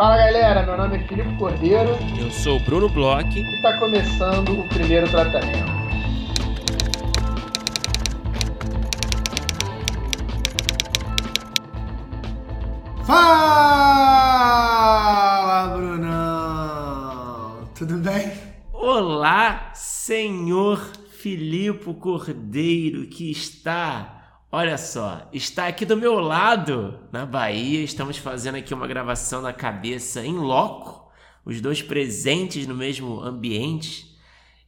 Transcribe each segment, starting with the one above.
Fala galera, meu nome é Filipe Cordeiro. Eu sou o Bruno Bloch. E está começando o primeiro tratamento. Fala, Brunão! Tudo bem? Olá, senhor Filipe Cordeiro, que está Olha só, está aqui do meu lado, na Bahia. Estamos fazendo aqui uma gravação na cabeça em loco, os dois presentes no mesmo ambiente.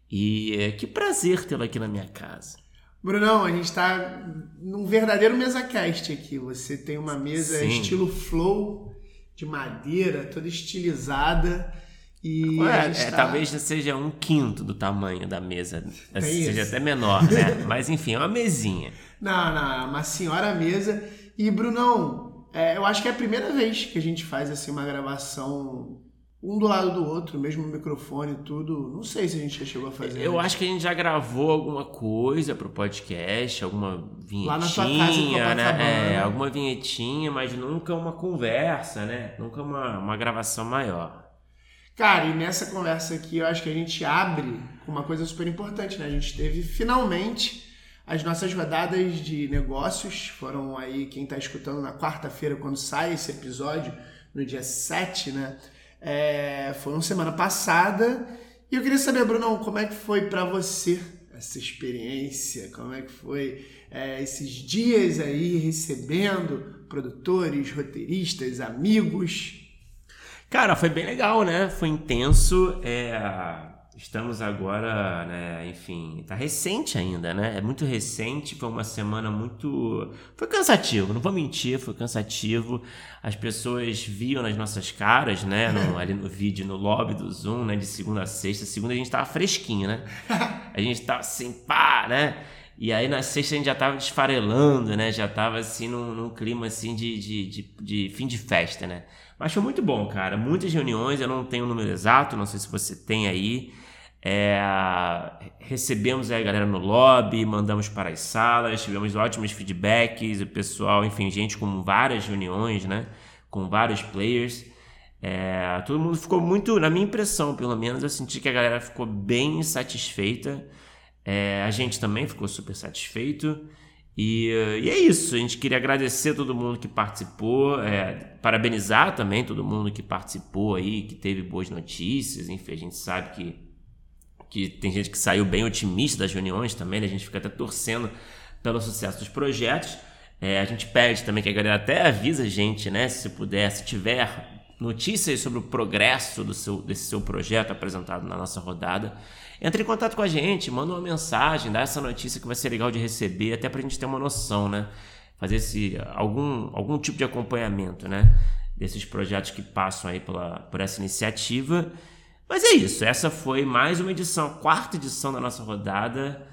E é, que prazer tê-lo aqui na minha casa. Brunão, a gente está num verdadeiro mesa cast aqui. Você tem uma mesa Sim. estilo flow, de madeira, toda estilizada. E é, é, talvez seja um quinto do tamanho da mesa. seja até menor, né? Mas enfim, é uma mesinha. Não, não, é uma senhora mesa. E, Brunão, é, eu acho que é a primeira vez que a gente faz assim uma gravação um do lado do outro, mesmo microfone e tudo. Não sei se a gente já chegou a fazer. Eu acho que a gente já gravou alguma coisa pro podcast, alguma vinhetinha, Lá na tua casa, né? É, alguma vinhetinha, mas nunca uma conversa, né? Nunca uma, uma gravação maior. Cara, e nessa conversa aqui eu acho que a gente abre com uma coisa super importante, né? A gente teve finalmente as nossas rodadas de negócios. Foram aí, quem está escutando na quarta-feira, quando sai esse episódio, no dia 7, né? É, foram semana passada. E eu queria saber, Brunão, como é que foi para você essa experiência? Como é que foi é, esses dias aí recebendo produtores, roteiristas, amigos? Cara, foi bem legal, né? Foi intenso. É, estamos agora, né? Enfim, tá recente ainda, né? É muito recente. Foi uma semana muito. Foi cansativo, não vou mentir, foi cansativo. As pessoas viam nas nossas caras, né? No, ali no vídeo, no lobby do Zoom, né? De segunda a sexta. Segunda a gente tava fresquinho, né? A gente tava assim, pá, né? E aí na sexta a gente já tava desfarelando, né? Já tava assim num, num clima assim de, de, de, de, fim de festa, né? Mas foi muito bom, cara. Muitas reuniões, eu não tenho o número exato, não sei se você tem aí. É, recebemos a galera no lobby, mandamos para as salas, tivemos ótimos feedbacks, o pessoal, enfim, gente com várias reuniões, né? Com vários players. É, todo mundo ficou muito, na minha impressão, pelo menos, eu senti que a galera ficou bem satisfeita. É, a gente também ficou super satisfeito. E, e, é isso, a gente queria agradecer todo mundo que participou, é, parabenizar também todo mundo que participou aí, que teve boas notícias, enfim, a gente sabe que, que tem gente que saiu bem otimista das reuniões também, né? a gente fica até torcendo pelo sucesso dos projetos. É, a gente pede também que a galera até avisa a gente, né, se puder, se tiver notícias sobre o progresso do seu, desse seu projeto apresentado na nossa rodada. Entre em contato com a gente, manda uma mensagem, dá essa notícia que vai ser legal de receber, até para a gente ter uma noção, né? Fazer esse, algum, algum tipo de acompanhamento, né? Desses projetos que passam aí pela, por essa iniciativa. Mas é isso, essa foi mais uma edição, a quarta edição da nossa rodada.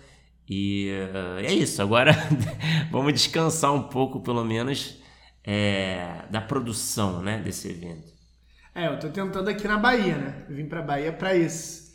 E uh, é isso, agora vamos descansar um pouco, pelo menos, é, da produção né, desse evento. É, eu tô tentando aqui na Bahia, né? Eu vim pra Bahia para isso.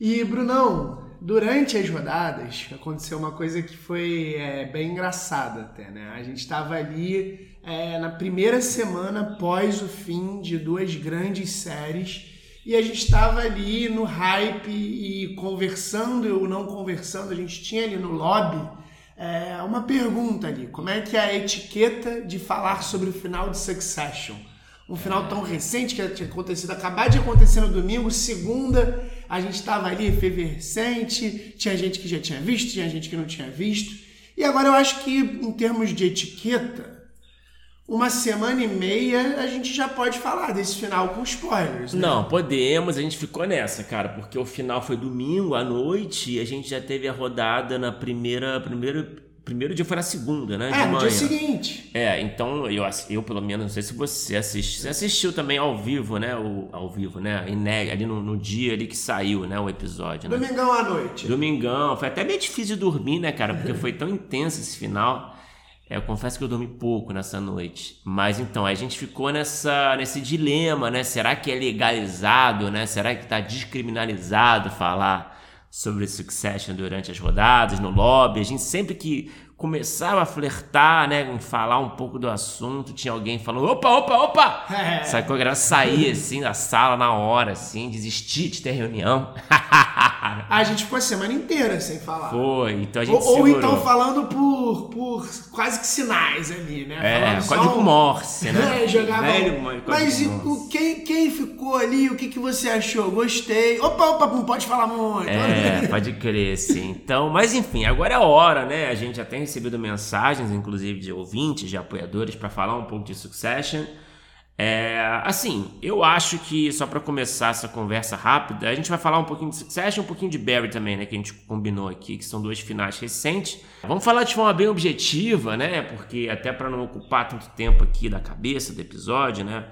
E, Brunão, durante as rodadas aconteceu uma coisa que foi é, bem engraçada até, né? A gente estava ali é, na primeira semana após o fim de duas grandes séries e a gente estava ali no hype e conversando ou não conversando, a gente tinha ali no lobby é, uma pergunta ali, como é que é a etiqueta de falar sobre o final de Succession? Um final tão recente que tinha acontecido, acabar de acontecer no domingo, segunda a gente estava ali efervescente, tinha gente que já tinha visto, tinha gente que não tinha visto. E agora eu acho que, em termos de etiqueta, uma semana e meia a gente já pode falar desse final com spoilers. Né? Não, podemos, a gente ficou nessa, cara, porque o final foi domingo à noite e a gente já teve a rodada na primeira, primeira primeiro dia foi na segunda, né? É, no dia seguinte. É, então eu, eu pelo menos, não sei se você assistiu. Você assistiu também ao vivo, né? O, ao vivo, né? ali no, no, dia ali que saiu, né? O episódio. Né? Domingão à noite. Domingão. Foi até meio difícil de dormir, né, cara? Porque foi tão intenso esse final. É, eu confesso que eu dormi pouco nessa noite. Mas então, a gente ficou nessa, nesse dilema, né? Será que é legalizado, né? Será que tá descriminalizado falar sobre Succession durante as rodadas, no lobby. A gente sempre que começava a flertar, né, em falar um pouco do assunto, tinha alguém falando, opa, opa, opa! É. Sacou? A galera saía, assim, da sala na hora, assim, desistir de ter reunião. A gente ficou a semana inteira sem falar. Foi, então a gente Ou, ou então falando por, por quase que sinais ali, né? É, Falando código um- Morse, né? É, jogava. Velho, Mas e o, quem, quem ficou ali? O que, que você achou? Gostei. Opa, opa, não pode falar muito. É, pode crer, sim. Então, mas enfim, agora é a hora, né? A gente já tem recebido mensagens, inclusive de ouvintes, de apoiadores, para falar um pouco de Succession. É, assim, eu acho que só para começar essa conversa rápida, a gente vai falar um pouquinho de Succession um pouquinho de Barry também, né? Que a gente combinou aqui, que são dois finais recentes. Vamos falar de forma bem objetiva, né? Porque até para não ocupar tanto tempo aqui da cabeça do episódio, né?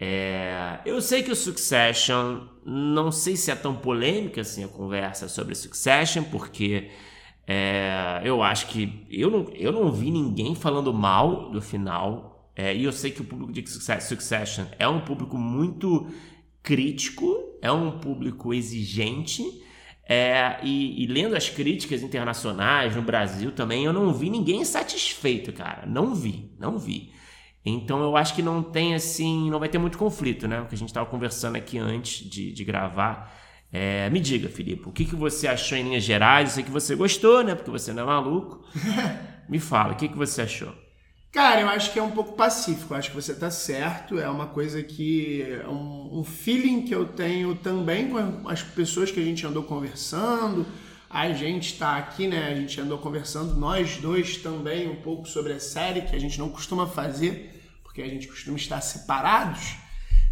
É, eu sei que o Succession, não sei se é tão polêmica assim a conversa sobre Succession, porque é, eu acho que eu não, eu não vi ninguém falando mal do final. é, e eu sei que o público de Success- Succession é um público muito crítico, é um público exigente. é, e, e lendo as críticas internacionais no Brasil também, eu não vi ninguém satisfeito, cara. Não vi, não vi. Então eu acho que não tem assim, não vai ter muito conflito, né? O que a gente estava conversando aqui antes de, de gravar. É, me diga, Filipe, o que, que você achou em linhas gerais? Eu sei que você gostou, né? Porque você não é maluco. me fala, o que, que você achou? Cara, eu acho que é um pouco pacífico. Eu acho que você tá certo. É uma coisa que. é um, um feeling que eu tenho também com as pessoas que a gente andou conversando. A gente tá aqui, né? A gente andou conversando, nós dois também, um pouco sobre a série, que a gente não costuma fazer, porque a gente costuma estar separados,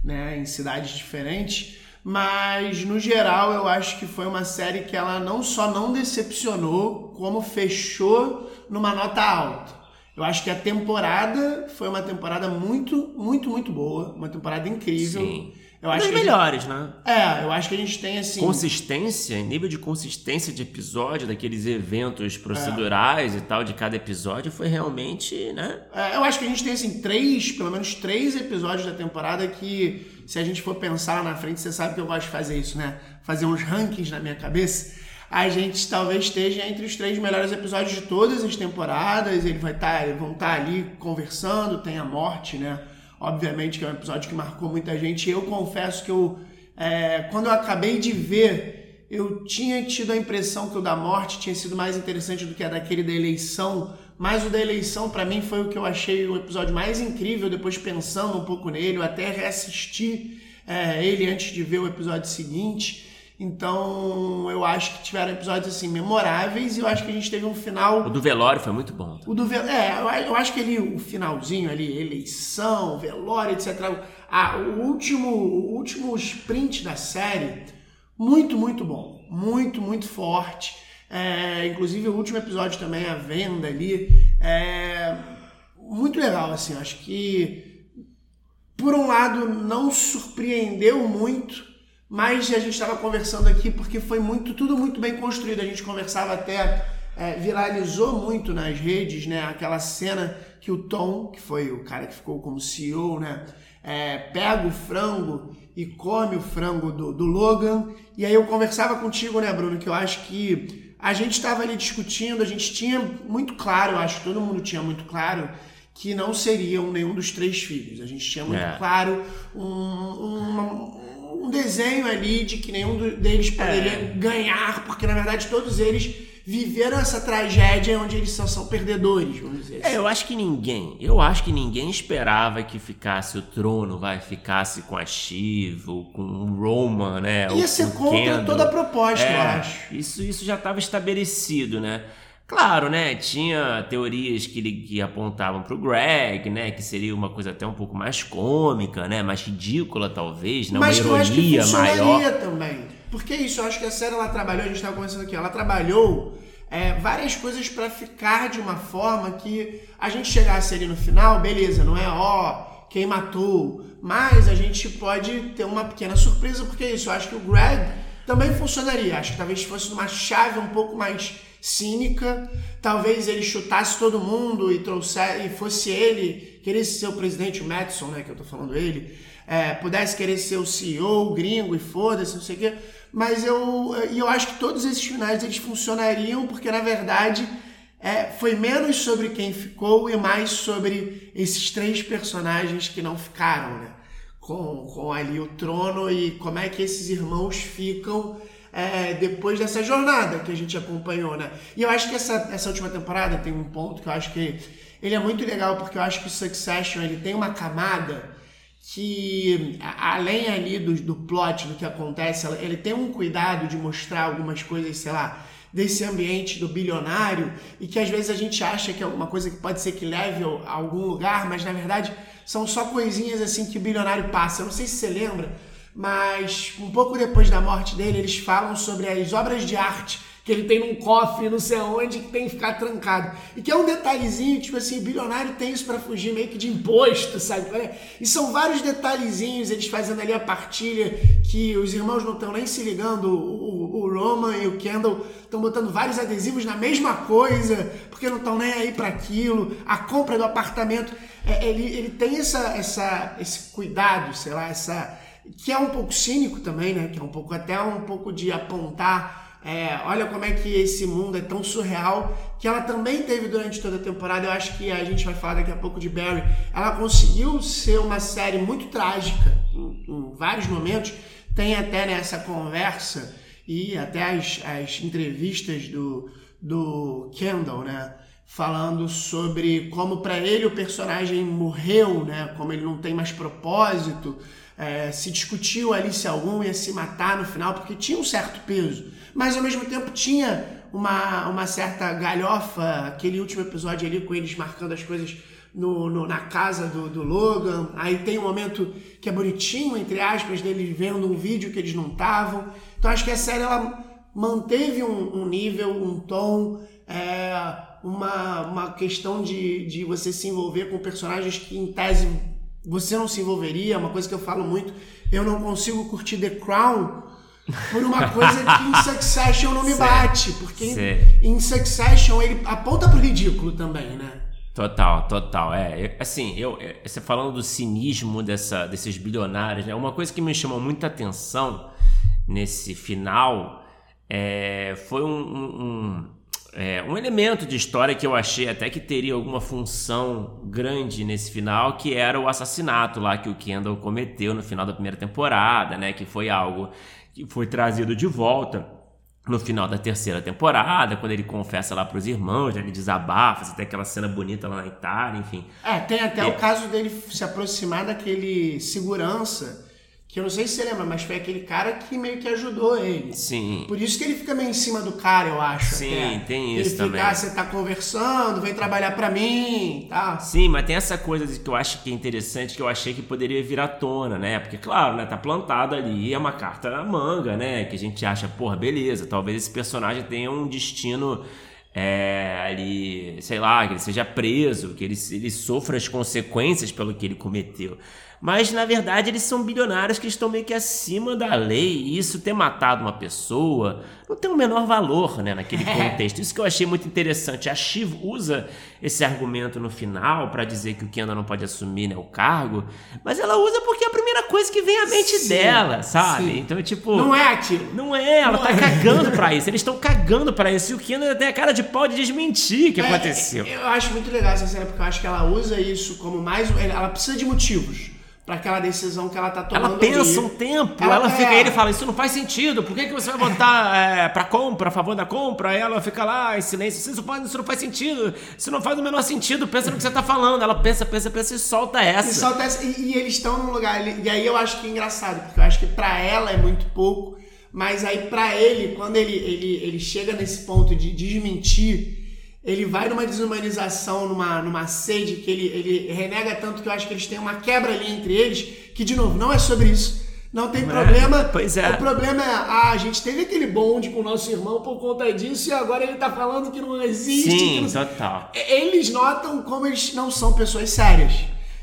né? Em cidades diferentes. Mas, no geral, eu acho que foi uma série que ela não só não decepcionou, como fechou numa nota alta. Eu acho que a temporada foi uma temporada muito, muito, muito boa. Uma temporada incrível. Sim. Eu acho das melhores, né? gente- é, eu acho que a gente tem assim. Consistência, nível de consistência de episódio, daqueles eventos procedurais e tal de cada episódio foi realmente, né? É, eu acho que a gente tem assim três, pelo menos três episódios da temporada que, se a gente for pensar na frente, você sabe que eu gosto de fazer isso, né? Fazer uns rankings na minha cabeça. A gente talvez esteja entre os três melhores episódios de todas as temporadas. Ele vai estar, vão estar ali conversando. Tem a morte, né? Obviamente que é um episódio que marcou muita gente. Eu confesso que eu, é, quando eu acabei de ver, eu tinha tido a impressão que o da morte tinha sido mais interessante do que a daquele da eleição. Mas o da eleição, pra mim, foi o que eu achei o episódio mais incrível. Depois pensando um pouco nele, eu até reassisti é, ele antes de ver o episódio seguinte. Então, eu acho que tiveram episódios assim memoráveis e eu acho que a gente teve um final O do velório foi muito bom. o do vel... É, eu- acho que ali o finalzinho ali, eleição, velório, etc. Ah, o último, o último sprint da série, muito, muito bom. Muito, muito forte. É, inclusive o último episódio também, a venda ali. É, muito legal, assim. Acho que, por um lado, não surpreendeu muito, mas a gente estava conversando aqui porque foi muito, tudo muito bem construído. A gente conversava até, é, viralizou muito nas redes, né? Aquela cena que o Tom, que foi o cara que ficou como CEO, né? é, pega o frango e come o frango do, do Logan. E aí eu conversava contigo, né, Bruno, que eu acho que a gente estava ali discutindo, a gente tinha muito claro, acho que todo mundo tinha muito claro que não seriam nenhum dos três filhos. A gente tinha muito É. claro um, um, um desenho ali de que nenhum deles poderia ganhar, porque na verdade todos eles viveram essa tragédia onde eles só são perdedores, vamos dizer É, assim. eu acho que ninguém, eu acho que ninguém esperava que ficasse o trono, vai, ficasse com a Shiv, ou com o Roman, né? Ia ser contra Kendall. toda a proposta, É, eu acho. Isso, isso já estava estabelecido, né? Claro, né? Tinha teorias que, que apontavam pro Greg, né? Que seria uma coisa até um pouco mais cômica, né? Mais ridícula, talvez, né? Mas que eu uma acho que ironia funcionaria maior. também. Porque isso, eu acho que a série ela trabalhou, a gente estava conversando aqui, ela trabalhou é, várias coisas para ficar de uma forma que a gente chegasse ali no final, beleza, não é ó, quem matou, mas a gente pode ter uma pequena surpresa, porque é isso, eu acho que o Greg também funcionaria. Acho que talvez fosse uma chave um pouco mais cínica, talvez ele chutasse todo mundo e trouxesse, e fosse ele, queresse ser o presidente, Madison, né, que eu tô falando ele, é, pudesse querer ser o CEO, o gringo e foda-se, não sei o quê. mas eu, eu acho que todos esses finais eles funcionariam porque na verdade é, foi menos sobre quem ficou e mais sobre esses três personagens que não ficaram, né? Com, com ali o trono e como é que esses irmãos ficam é, depois dessa jornada que a gente acompanhou, né? E eu acho que essa, essa última temporada tem um ponto que eu acho que ele é muito legal porque eu acho que o Succession ele tem uma camada que além ali do, do plot, do que acontece, ele tem um cuidado de mostrar algumas coisas, sei lá, desse ambiente do bilionário e que às vezes a gente acha que é alguma coisa que pode ser que leve a algum lugar, mas na verdade são só coisinhas assim que o bilionário passa. Eu não sei se você lembra, mas um pouco depois da morte dele, eles falam sobre as obras de arte que ele tem num cofre, não sei aonde, que tem que ficar trancado. E que é um detalhezinho, tipo assim, bilionário tem isso para fugir meio que de imposto, sabe? E são vários detalhezinhos, eles fazendo ali a partilha, que os irmãos não estão nem se ligando, o, o, Roman e o Kendall estão botando vários adesivos na mesma coisa, porque não estão nem aí para aquilo. A compra do apartamento, é, ele, ele tem essa, essa, esse cuidado, sei lá, essa que é um pouco cínico também, né? Que é um pouco até um pouco de apontar é, olha como é que esse mundo é tão surreal que ela também teve durante toda a temporada. Eu acho que a gente vai falar daqui a pouco de Barry. Ela conseguiu ser uma série muito trágica em, em vários momentos. Tem até nessa conversa e até as, as entrevistas do, do Kendall, né? Falando sobre como para ele o personagem morreu, né? Como ele não tem mais propósito. É, se discutiu ali se algum ia se matar no final, porque tinha um certo peso mas ao mesmo tempo tinha uma, uma certa galhofa, aquele último episódio ali com eles marcando as coisas no, no, na casa do, do, Logan. Aí tem um momento que é bonitinho, entre aspas, deles vendo um vídeo que eles não estavam. Então acho que a série ela manteve um, um nível, um tom, é, uma, uma questão de, de você se envolver com personagens que em tese você não se envolveria, uma coisa que eu falo muito. Eu não consigo curtir The Crown por uma coisa que em Succession não me bate. Porque em, em, Succession ele aponta pro ridículo também, né? Total, total. É, assim, eu, você falando do cinismo dessa, desses bilionários, né? Uma coisa que me chamou muita atenção nesse final é, foi um, um, é, um elemento de história que eu achei até que teria alguma função grande nesse final, que era o assassinato lá que o Kendall cometeu no final da primeira temporada, né? Que foi algo que foi trazido de volta no final da terceira temporada, quando ele confessa lá pros irmãos, ele desabafa, tem aquela cena bonita lá na Itália, enfim. É, tem até é. o caso dele se aproximar daquele segurança que eu não sei se você lembra, mas foi aquele cara que meio que ajudou ele. Sim. Por isso que ele fica meio em cima do cara, eu acho. Sim, até. tem isso ele também. Fica, ah, você tá conversando, vem trabalhar para mim, tá? Sim, mas tem essa coisa que eu acho que é interessante, que eu achei que poderia vir à tona, né? Porque, claro, né, tá plantado ali, é uma carta na manga, né? Que a gente acha, porra, beleza, talvez esse personagem tenha um destino é, ali, sei lá, que ele seja preso, que ele, ele sofra as consequências pelo que ele cometeu. Mas na verdade eles são bilionários que estão meio que acima da lei. E isso ter matado uma pessoa não tem o menor valor né, naquele contexto. Isso que eu achei muito interessante. A Shiv usa esse argumento no final para dizer que o Kendall não pode assumir né, o cargo, mas ela usa porque é a primeira coisa que vem à mente sim, dela, sabe? Sim. Então, tipo. Não é aquilo. Não é, ela não tá é. cagando pra isso. Eles estão cagando pra isso. E o Kendall tem a cara de pau de desmentir o que é, aconteceu. Eu acho muito legal essa cena, porque eu acho que ela usa isso como mais. Ela precisa de motivos para aquela decisão que ela tá tomando. Ela pensa ali. um tempo, ela, ela fica aí, ele fala, isso não faz sentido, por que, que você vai votar é, para compra, a favor da compra? Aí ela fica lá em silêncio, isso, pode, isso não faz sentido, isso não faz o menor sentido, pensa no que você tá falando. Ela pensa, pensa, pensa e solta essa. E solta essa, e, e eles estão num lugar, e aí eu acho que é engraçado, porque eu acho que para ela é muito pouco, mas aí para ele, quando ele, ele, ele chega nesse ponto de desmentir ele vai numa desumanização, numa, numa sede que ele, ele renega tanto que eu acho que eles têm uma quebra ali entre eles, que, de novo, não é sobre isso. Não tem problema. É, pois é. O problema é, ah, a gente teve aquele bonde com o nosso irmão por conta disso e agora ele tá falando que não existe. Sim, não... total. Eles notam como eles não são pessoas sérias.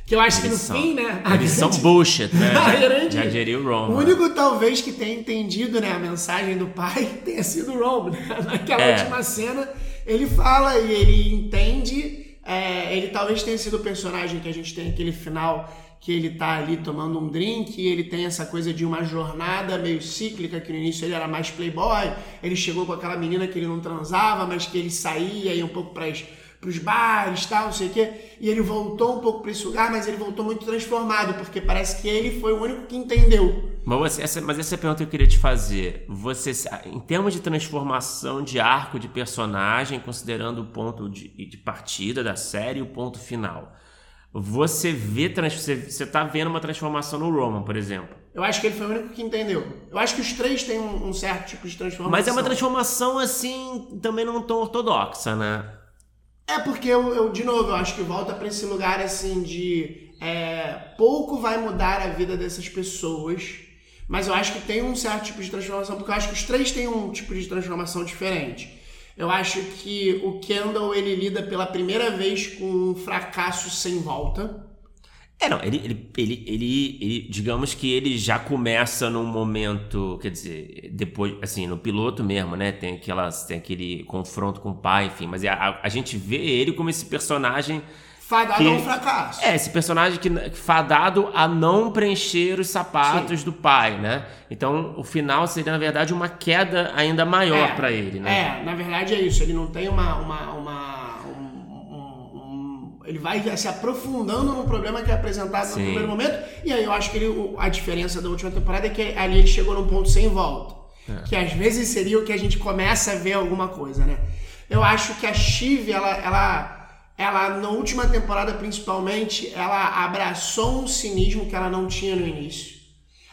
Que eu acho eles que no são, fim, né? Eles grande... são bullshit, né? grande... Já diria o Ron. O único, talvez, que tenha entendido né, a mensagem do pai tenha sido o né? Naquela é. última cena ele fala e ele entende É, ele talvez tenha sido o personagem que a gente tem aquele final que ele tá ali tomando um drink e ele tem essa coisa de uma jornada meio cíclica, que no início ele era mais playboy, ele chegou com aquela menina que ele não transava, mas que ele saía e um pouco para os bares, tal, não sei o quê, e ele voltou um pouco para esse lugar, mas ele voltou muito transformado, porque parece que ele foi o único que entendeu. Mas, essa, mas essa é a pergunta que eu queria te fazer. Você, em termos de transformação de arco de personagem, considerando o ponto de, de partida da série e o ponto final, você vê você, você tá vendo uma transformação no Roman, por exemplo. Eu acho que ele foi o único que entendeu. Eu acho que os três têm um, um certo tipo de transformação. Mas é uma transformação assim, também não tão ortodoxa, né? É porque eu, eu de novo, eu acho que volta para esse lugar assim de é, pouco vai mudar a vida dessas pessoas, mas eu acho que tem um certo tipo de transformação, porque eu acho que os três têm um tipo de transformação diferente. Eu acho que o Kendall ele lida pela primeira vez com um fracasso sem volta. É, não, ele, ele, ele, ele, digamos que ele já começa num momento, quer dizer, depois, assim, no piloto mesmo, né? Tem, aquelas, tem aquele confronto com o pai, enfim, mas a, a, a gente vê ele como esse personagem Fadado que, a um fracasso. É, esse personagem que fadado a não preencher os sapatos Sim. do pai, né? Então, o final seria, na verdade, uma queda ainda maior é, para ele, né? É, na verdade é isso. Ele não tem uma. uma, uma um, um, um, ele vai se aprofundando num problema que é apresentado Sim. no primeiro momento. E aí eu acho que ele, a diferença da última temporada é que ali ele chegou num ponto sem volta. É. Que às vezes seria o que a gente começa a ver alguma coisa, né? Eu acho que a Chive, ela, ela ela na última temporada principalmente, ela abraçou um cinismo que ela não tinha no início.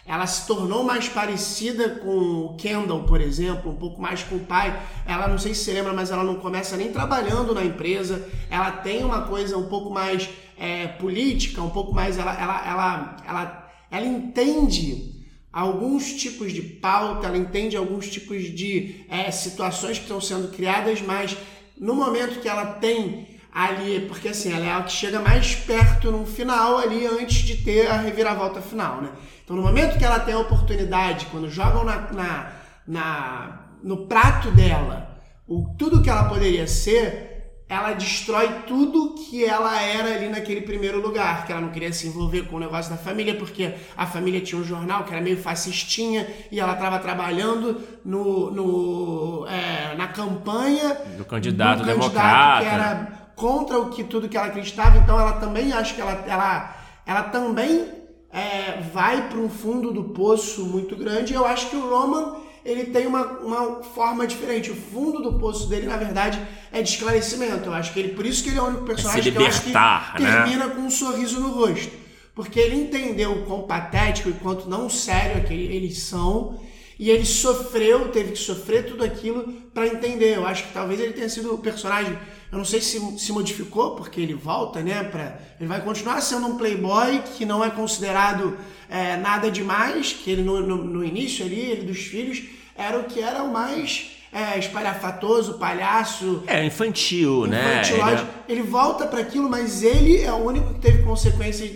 Ela se tornou mais parecida com o Kendall, por exemplo, um pouco mais com o pai. Ela não sei se você lembra, mas ela não começa nem trabalhando na empresa. Ela tem uma coisa um pouco mais é, política, um pouco mais. Ela, ela, ela, ela, ela entende alguns tipos de pauta, ela entende alguns tipos de é, situações que estão sendo criadas, mas no momento que ela tem ali, porque assim, ela é a que chega mais perto no final ali antes de ter a reviravolta final, né? Então no momento que ela tem a oportunidade, quando jogam na, na, na no prato dela o, tudo que ela poderia ser, ela destrói tudo que ela era ali naquele primeiro lugar, que ela não queria se envolver com o negócio da família, porque a família tinha um jornal que era meio fascistinha e ela estava trabalhando no, no é, na campanha do candidato, do candidato democrata. que era contra o que tudo que ela acreditava, então ela também acho que ela, ela, ela também é, vai para um fundo do poço muito grande. Eu acho que o Roman ele tem uma, uma forma diferente. O fundo do poço dele, na verdade, é de esclarecimento. Eu acho que ele, por isso que ele é o único personagem que eu acho que né? termina com um sorriso no rosto. Porque ele entendeu o quão patético e quanto não sério que eles são. E ele sofreu, teve que sofrer tudo aquilo para entender. Eu acho que talvez ele tenha sido o personagem eu não sei se se modificou, porque ele volta, né? Pra, ele vai continuar sendo um playboy que não é considerado é, nada demais, que ele no, no, no, início ali, ele dos filhos, era o que era o mais é, espalhafatoso, palhaço. É, infantil, né? Ele, é... ele volta para aquilo, mas ele é o único que teve consequência.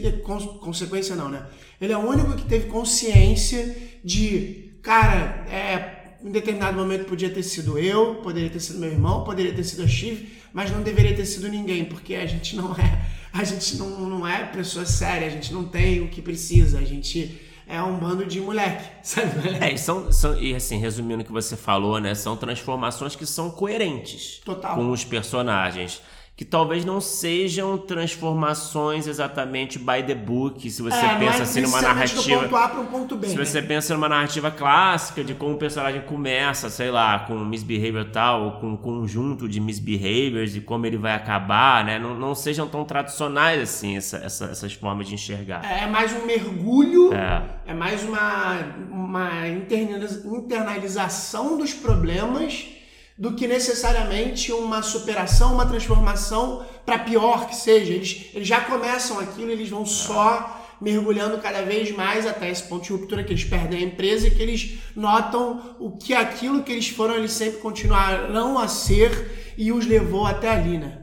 Consequência não, né? Ele é o único que teve consciência de, cara, é, em determinado momento podia ter sido eu, poderia ter sido meu irmão, poderia ter sido a Chive mas não deveria ter sido ninguém, porque a gente não é, a gente não, não é pessoa séria, a gente não tem o que precisa, a gente é um bando de moleque, sabe? É, e, são, são, e assim, resumindo o que você falou, né? São transformações que são coerentes Total. com os personagens que talvez não sejam transformações exatamente by the book, se você é, pensa é assim numa narrativa. Do ponto A para um ponto B, se né? você pensa numa narrativa clássica de como o personagem começa, sei lá, com misbehavior tal, ou com um conjunto de misbehaviors e como ele vai acabar, né? Não, não sejam tão tradicionais assim essa, essa, essas formas de enxergar. É mais um mergulho, é, é mais uma, uma internalização dos problemas do que necessariamente uma superação, uma transformação para pior que seja. Eles, eles já começam aquilo, eles vão só mergulhando cada vez mais até esse ponto de ruptura que eles perdem a empresa e que eles notam o que aquilo que eles foram, eles sempre continuarão a ser e os levou até ali, né?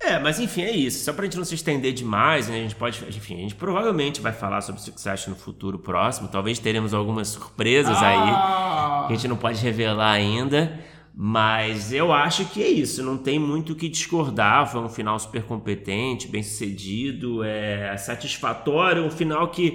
É, mas enfim, é isso. Só pra gente não se estender demais, né? A gente pode. Enfim, a gente provavelmente vai falar sobre o Succession no futuro próximo. Talvez teremos algumas surpresas ah! aí que a gente não pode revelar ainda. Mas eu acho que é isso, não tem muito o que discordar. Foi um final super competente, bem sucedido, é satisfatório, um final que,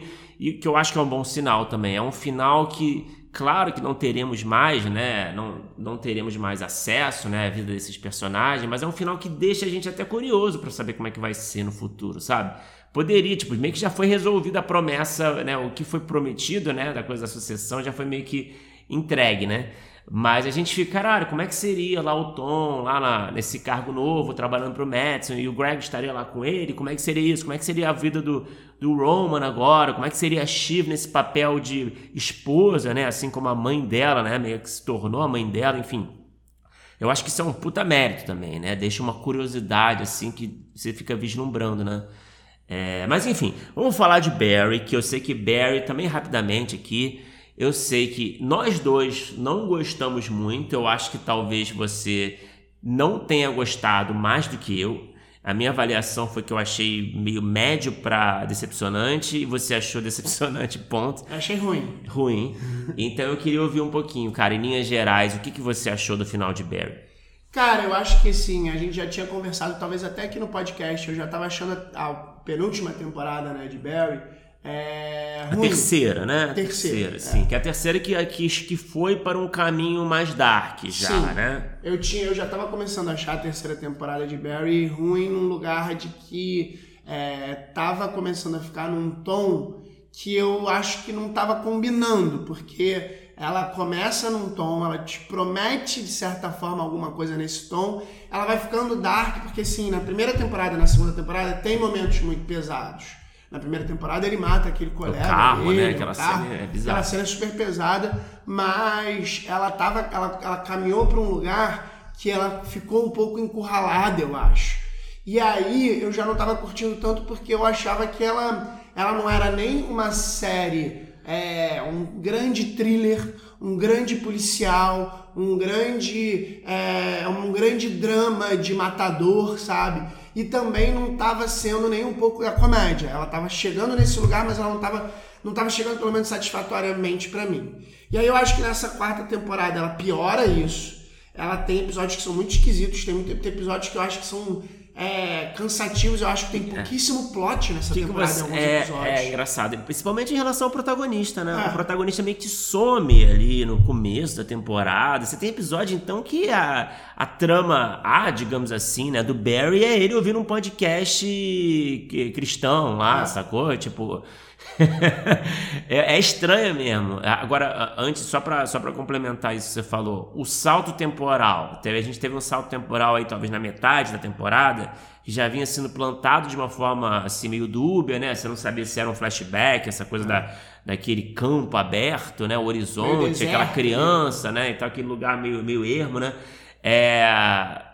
que eu acho que é um bom sinal também. É um final que, claro que não teremos mais, né? Não, não teremos mais acesso né, à vida desses personagens, mas é um final que deixa a gente até curioso para saber como é que vai ser no futuro, sabe? Poderia, tipo, meio que já foi resolvida a promessa, né? O que foi prometido, né? Da coisa da sucessão já foi meio que entregue, né? Mas a gente fica, caralho, como é que seria lá o Tom, lá na, nesse cargo novo, trabalhando pro Madison, e o Greg estaria lá com ele? Como é que seria isso? Como é que seria a vida do, do Roman agora? Como é que seria a Shiv nesse papel de esposa, né? Assim como a mãe dela, né? Meio que se tornou a mãe dela, enfim. Eu acho que isso é um puta mérito também, né? Deixa uma curiosidade, assim, que você fica vislumbrando, né? É, mas enfim, vamos falar de Barry, que eu sei que Barry, também rapidamente aqui, eu sei que nós dois não gostamos muito. Eu acho que talvez você não tenha gostado mais do que eu. A minha avaliação foi que eu achei meio médio para decepcionante e você achou decepcionante, ponto. Eu achei ruim. Ruim. Então eu queria ouvir um pouquinho, cara, em linhas gerais, o que, que você achou do final de Barry? Cara, eu acho que sim, a gente já tinha conversado, talvez até aqui no podcast, eu já tava achando a penúltima temporada né, de Barry é, a terceira, né? Terceira, terceira é. sim. Que é a terceira que, que, que foi para um caminho mais dark já, sim. né? Eu, tinha, eu já estava começando a achar a terceira temporada de Barry ruim num lugar de que é, tava começando a ficar num tom que eu acho que não estava combinando, porque ela começa num tom, ela te promete de certa forma alguma coisa nesse tom, ela vai ficando dark, porque sim, na primeira temporada e na segunda temporada tem momentos muito pesados. Na primeira temporada ele mata aquele colega. O carro, dele, né? Aquela carro, cena é bizarra. Aquela cena é super pesada, mas ela tava. Ela, ela caminhou para um lugar que ela ficou um pouco encurralada, eu acho. E aí eu já não estava curtindo tanto porque eu achava que ela, ela não era nem uma série, é, um grande thriller, um grande policial, um grande, é, um grande drama de matador, sabe? E também não estava sendo nem um pouco a comédia. Ela estava chegando nesse lugar, mas ela não estava não tava chegando pelo menos satisfatoriamente para mim. E aí eu acho que nessa quarta temporada ela piora isso. Ela tem episódios que são muito esquisitos, tem, tem episódios que eu acho que são é, cansativos. Eu acho que tem é. pouquíssimo plot nessa que temporada que você, em alguns é, episódios. É engraçado, principalmente em relação ao protagonista, né? É. O protagonista meio que some ali no começo da temporada. Você tem episódio, então, que a, a trama A, digamos assim, né, do Barry é ele ouvindo um podcast cristão lá, é. sacou? Tipo é, é estranha mesmo. Agora, antes, só para só pra complementar isso que você falou, o salto temporal. A gente teve um salto temporal aí, talvez na metade da temporada, que já vinha sendo plantado de uma forma assim, meio dúbia, né? Você não sabia se era um flashback, essa coisa da, daquele campo aberto, né? O horizonte, aquela criança, né? Então, aquele lugar meio, meio ermo, né? É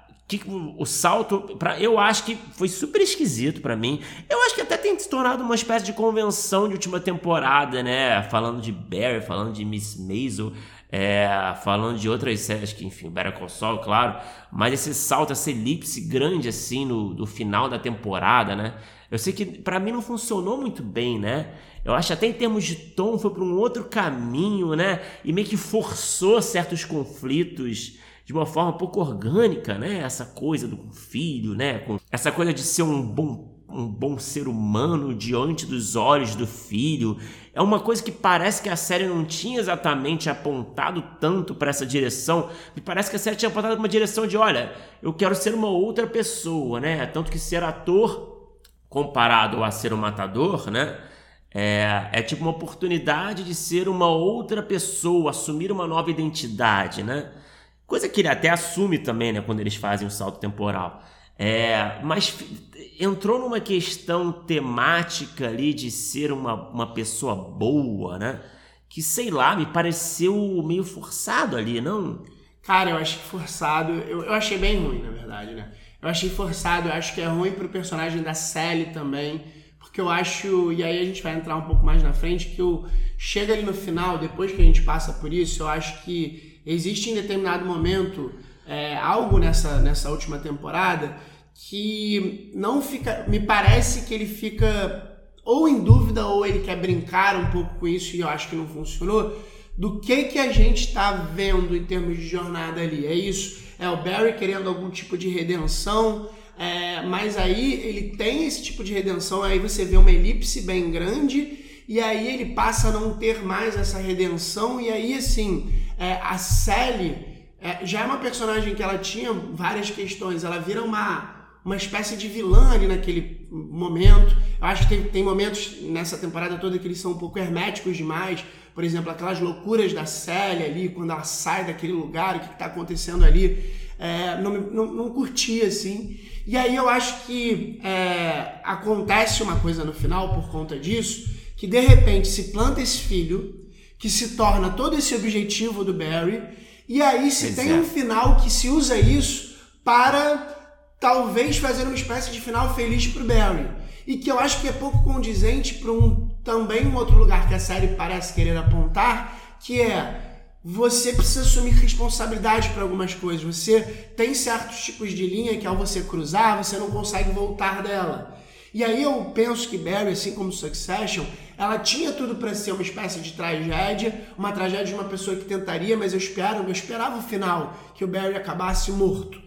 o salto para eu acho que foi super esquisito para mim. Eu acho que até tem se tornado uma espécie de convenção de última temporada, né? Falando de Barry, falando de Miss Maisel, é, falando de outras séries que, enfim, Better Call Saul, claro. Mas esse salto, essa elipse grande assim no, do final da temporada, né? Eu sei que para mim não funcionou muito bem, né? Eu acho até em termos de tom foi para um outro caminho, né? E meio que forçou certos conflitos de uma forma pouco orgânica, né? Essa coisa do filho, né? Essa coisa de ser um bom um bom ser humano diante dos olhos do filho. É uma coisa que parece que a série não tinha exatamente apontado tanto para essa direção. Me parece que a série tinha apontado uma direção de, olha, eu quero ser uma outra pessoa, né? Tanto que ser ator comparado a ser um matador, né? É, é tipo uma oportunidade de ser uma outra pessoa, assumir uma nova identidade, né? Coisa que ele até assume também, né, quando eles fazem o salto temporal. É, mas entrou numa questão temática ali de ser uma, uma pessoa boa, né? Que sei lá, me pareceu meio forçado ali, não? Cara, eu achei forçado. Eu, eu achei bem ruim, na verdade, né? Eu achei forçado, eu acho que é ruim pro personagem da Sally também. Porque eu acho, e aí a gente vai entrar um pouco mais na frente, que eu chega ali no final, depois que a gente passa por isso, eu acho que existe em determinado momento é, algo nessa, nessa última temporada que não fica. Me parece que ele fica ou em dúvida ou ele quer brincar um pouco com isso e eu acho que não funcionou. do que que a gente está vendo em termos de jornada ali. É isso? É o Barry querendo algum tipo de redenção, é, mas aí ele tem esse tipo de redenção, aí você vê uma elipse bem grande e aí ele passa a não ter mais essa redenção e aí assim é, a Sally é, já é uma personagem que ela tinha várias questões, ela vira uma uma espécie de vilã ali naquele momento. Eu acho que tem, tem momentos nessa temporada toda que eles são um pouco herméticos demais. Por exemplo, aquelas loucuras da Célia ali, quando ela sai daquele lugar, o que está acontecendo ali. É, não, não, não curti assim. E aí eu acho que é, acontece uma coisa no final por conta disso, que de repente se planta esse filho, que se torna todo esse objetivo do Barry, e aí se pois tem é. um final que se usa isso para talvez fazer uma espécie de final feliz para o Barry. E que eu acho que é pouco condizente para um também um outro lugar que a série parece querer apontar, que é você precisa assumir responsabilidade para algumas coisas. Você tem certos tipos de linha que ao você cruzar, você não consegue voltar dela. E aí eu penso que Barry, assim como Succession, ela tinha tudo para ser uma espécie de tragédia, uma tragédia de uma pessoa que tentaria, mas eu esperava, eu esperava o final que o Barry acabasse morto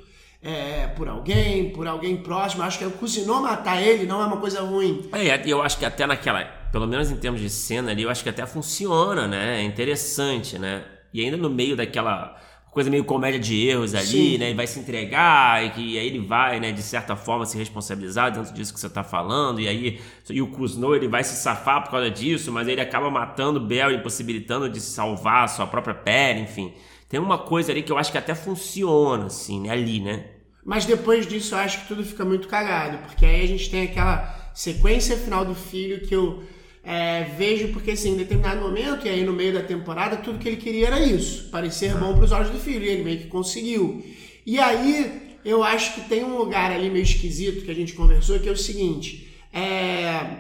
é, por alguém, por alguém próximo. Acho que o cozinhou matar ele não é uma coisa ruim. É, eu acho que até naquela, pelo menos em termos de cena ali, eu acho que até funciona, né? É interessante, né? E ainda no meio daquela coisa meio comédia de erros ali, Sim. né? Ele vai se entregar e, que, aí ele vai, né, de certa forma se responsabilizar dentro disso que você tá falando. E aí e o Kuzno, ele vai se safar por causa disso, mas ele acaba matando o Bel, impossibilitando de salvar a sua própria pele, enfim. Tem uma coisa ali que eu acho que até funciona, assim, né? Ali, né? Mas depois disso eu acho que tudo fica muito cagado, porque aí a gente tem aquela sequência final do filho que eu é, vejo, porque assim, em determinado momento, e aí no meio da temporada, tudo que ele queria era isso, parecer bom para os olhos do filho, e ele meio que conseguiu. E aí eu acho que tem um lugar ali meio esquisito que a gente conversou, que é o seguinte, é,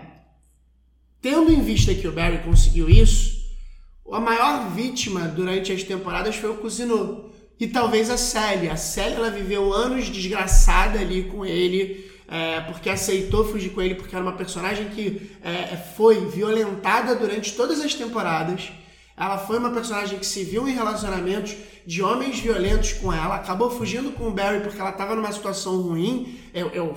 tendo em vista que o Barry conseguiu isso, a maior vítima durante as temporadas foi o Cousineau e talvez a Sally. A Sally ela viveu anos desgraçada ali com ele, é, porque aceitou fugir com ele, porque era uma personagem que é, foi violentada durante todas as temporadas. Ela foi uma personagem que se viu em relacionamentos de homens violentos com ela, acabou fugindo com o Barry porque ela estava numa situação ruim. Eu, eu,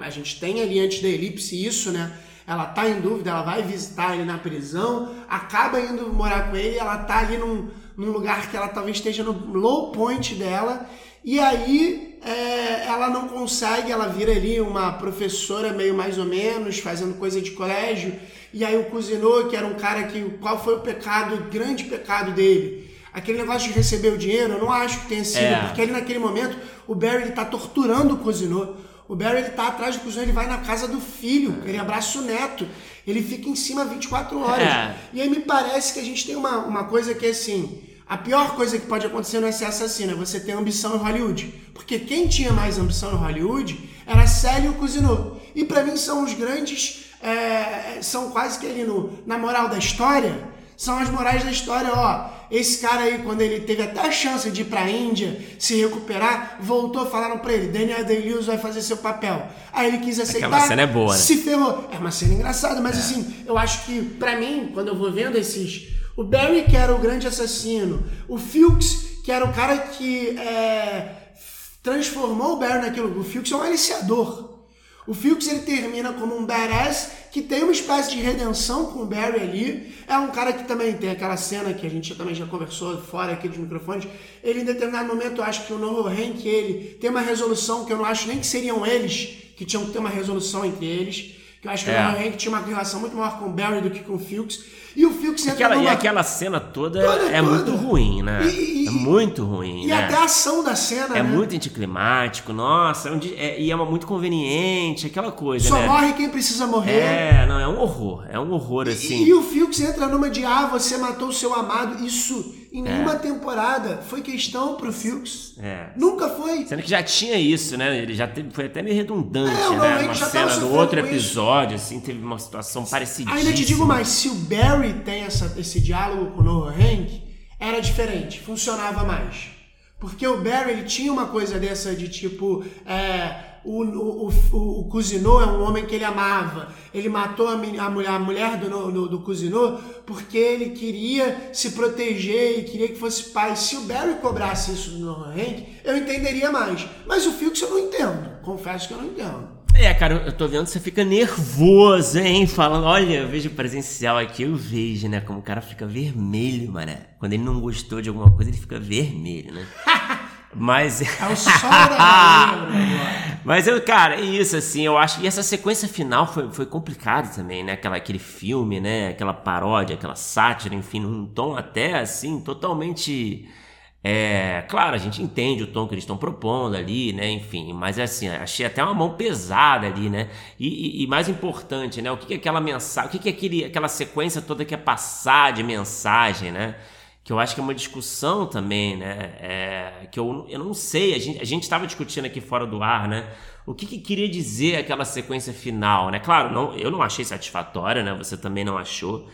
a gente tem ali antes da elipse isso, né? Ela tá em dúvida, ela vai visitar ele na prisão, acaba indo morar com ele, ela tá ali num, num lugar que ela talvez esteja no low point dela, e aí é, ela não consegue, ela vira ali uma professora meio mais ou menos, fazendo coisa de colégio, e aí o cozinhou, que era um cara que, qual foi o pecado, o grande pecado dele? Aquele negócio de receber o dinheiro, eu não acho que tenha sido, é. porque ali naquele momento o Barry ele tá torturando o cozinhou. O Barry ele tá atrás do cozinhou, ele vai na casa do filho, ele abraça o neto, ele fica em cima 24 horas. É. E aí me parece que a gente tem uma, uma coisa que é assim, a pior coisa que pode acontecer não é ser assassino, é você ter ambição em Hollywood. Porque quem tinha mais ambição em Hollywood era Célio Cousineau. E para mim são os grandes, é, são quase que ali no, na moral da história, são as morais da história, ó. Esse cara aí, quando ele teve até a chance de ir pra Índia, se recuperar, voltou, falaram pra ele, Daniel Day-Lewis vai fazer seu papel. Aí ele quis aceitar. Aquela cena é boa, né? Se ferrou. É uma cena engraçada, mas é. assim, eu acho que, pra mim, quando eu vou vendo esses o Barry, que era o grande assassino. O Fuchs, que era o cara que é, transformou o Barry naquilo. O Fuchs é um aliciador. O Fuchs ele termina como um badass que tem uma espécie de redenção com o Barry ali. É um cara que também tem aquela cena que a gente também já conversou fora aqui dos microfones. Ele em determinado momento, eu acho que o Noho Hank ele tem uma resolução que eu não acho nem que seriam eles que tinham que ter uma resolução entre eles. Que eu acho que é. o Noho Hank tinha uma relação muito maior com o Barry do que com o Fuchs. E o Phil que entra aquela, numa... E aquela cena toda, toda é toda. muito ruim, né? E, e, é muito ruim, E né? até a ação da cena, É né? muito anticlimático, nossa, é um, é, e é uma, muito conveniente, aquela coisa, Só né? morre quem precisa morrer. É, não, é um horror, é um horror, assim. E, e o Phil que entra numa de, ah, você matou o seu amado, isso em é. nenhuma temporada foi questão pro Fuchs. É. Nunca foi. Sendo que já tinha isso, né? Ele já teve, foi até meio redundante, é, né? Uma cena do outro episódio, assim, teve uma situação parecida. Ainda te digo mais, se o Barry tem essa, esse diálogo com o Noah Hank, era diferente, funcionava mais. Porque o Barry, ele tinha uma coisa dessa de tipo, é, o, o, o, o Cousineau é um homem que ele amava. Ele matou a, a mulher, a mulher do, do, Cousineau porque ele queria se proteger e queria que fosse pai. Se o Barry cobrasse isso do Hank, eu entenderia mais. Mas o Filks eu não entendo. Confesso que eu não entendo. É, cara, eu tô vendo que você fica nervoso, hein? Falando, olha, eu vejo presencial aqui, eu vejo, né? Como o cara fica vermelho, mané. Quando ele não gostou de alguma coisa, ele fica vermelho, né? Mas. É o sol da Mas eu, cara, é isso, assim, eu acho. E essa sequência final foi, foi complicado também, né? Aquela, aquele filme, né? Aquela paródia, aquela sátira, enfim, num tom até assim, totalmente. É, claro, a gente entende o tom que eles estão propondo ali, né? Enfim, mas assim, achei até uma mão pesada ali, né? E, e, e mais importante, né? O que, é aquela mensagem, o que, é aquele, aquela sequência toda que é passar de mensagem, né? que eu acho que é uma discussão também, né? É, que eu, eu não sei, a gente estava discutindo aqui fora do ar, né? O que, que, queria dizer aquela sequência final, né? Claro, não, eu não achei satisfatória, né? Você também não achou.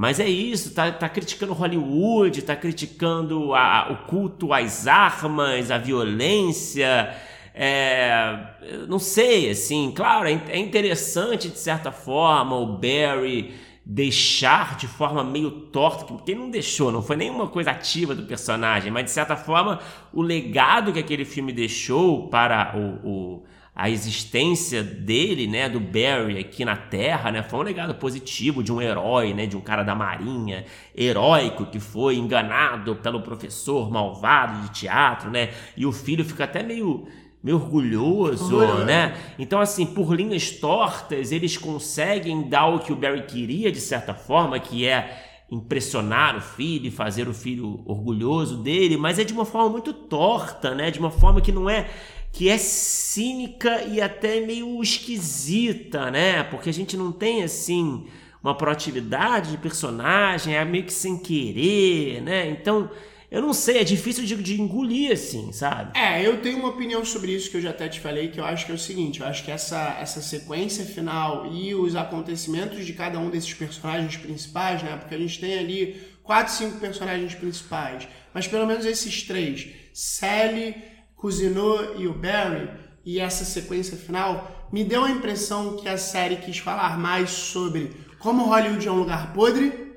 Mas é isso, tá, tá criticando Hollywood, tá criticando a, o culto às armas, a violência. É, não sei, assim, claro, é, é interessante de certa forma o Barry deixar de forma meio torta, porque não deixou, não foi nenhuma coisa ativa do personagem, mas de certa forma o legado que aquele filme deixou para o, o a existência dele, né, do Barry aqui na Terra, né, foi um legado positivo de um herói, né, de um cara da marinha, heróico que foi enganado pelo professor malvado de teatro, né, e o filho fica até meio meio orgulhoso, né? Então, assim, por linhas tortas, eles conseguem dar o que o Barry queria, de certa forma, que é impressionar o filho e fazer o filho orgulhoso dele, mas é de uma forma muito torta, né? De uma forma que não é que é cínica e até meio esquisita, né? Porque a gente não tem assim uma proatividade de personagem, é meio que sem querer, né? Então, eu não sei, é difícil de, de, engolir assim, sabe? É, eu tenho uma opinião sobre isso que eu já até te falei, que eu acho que é o seguinte, eu acho que essa, essa sequência final e os acontecimentos de cada um desses personagens principais, né? Porque a gente tem ali quatro, cinco personagens principais, mas pelo menos esses três, Sally, Cousineau e o Barry, e essa sequência final, me deu a impressão que a série quis falar mais sobre como Hollywood é um lugar podre,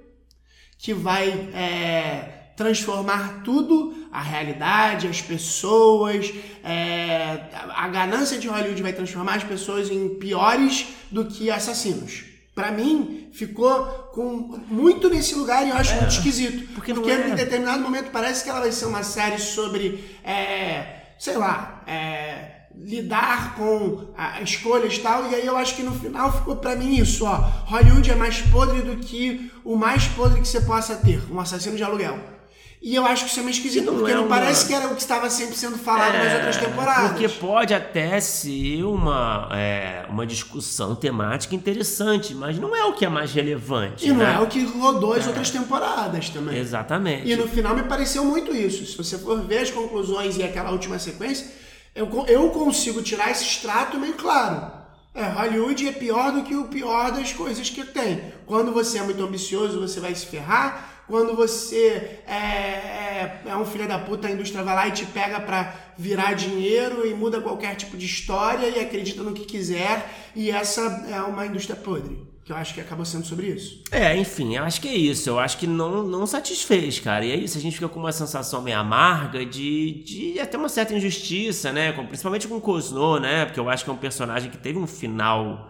que vai... É, transformar tudo, a realidade, as pessoas, é, a ganância de Hollywood vai transformar as pessoas em piores do que assassinos. Para mim, ficou com muito nesse lugar e eu acho é, muito esquisito. Porque, porque é. em determinado momento parece que ela vai ser uma série sobre, é, sei lá, é, lidar com a, escolhas e tal, e aí eu acho que no final ficou para mim isso, ó, Hollywood é mais podre do que o mais podre que você possa ter, um assassino de aluguel. E eu acho que isso é meio esquisito, não porque é não uma... parece que era o que estava sempre sendo falado é, nas outras temporadas. Porque pode até ser uma, é, uma discussão temática interessante, mas não é o que é mais relevante. E né? não é o que rodou as é. outras temporadas também. Exatamente. E no final me pareceu muito isso. Se você for ver as conclusões e aquela última sequência, eu, eu consigo tirar esse extrato meio claro. É, Hollywood é pior do que o pior das coisas que tem. Quando você é muito ambicioso, você vai se ferrar quando você é, é, é, um filho da puta, a indústria vai lá e te pega para virar dinheiro e muda qualquer tipo de história e acredita no que quiser. E essa é uma indústria podre. Que eu acho que acabou sendo sobre isso. É, enfim, eu acho que é isso. Eu acho que não, não satisfez, cara. E é isso, a gente fica com uma sensação meio amarga de, de até uma certa injustiça, né? Principalmente com o Cosno, né? Porque eu acho que é um personagem que teve um final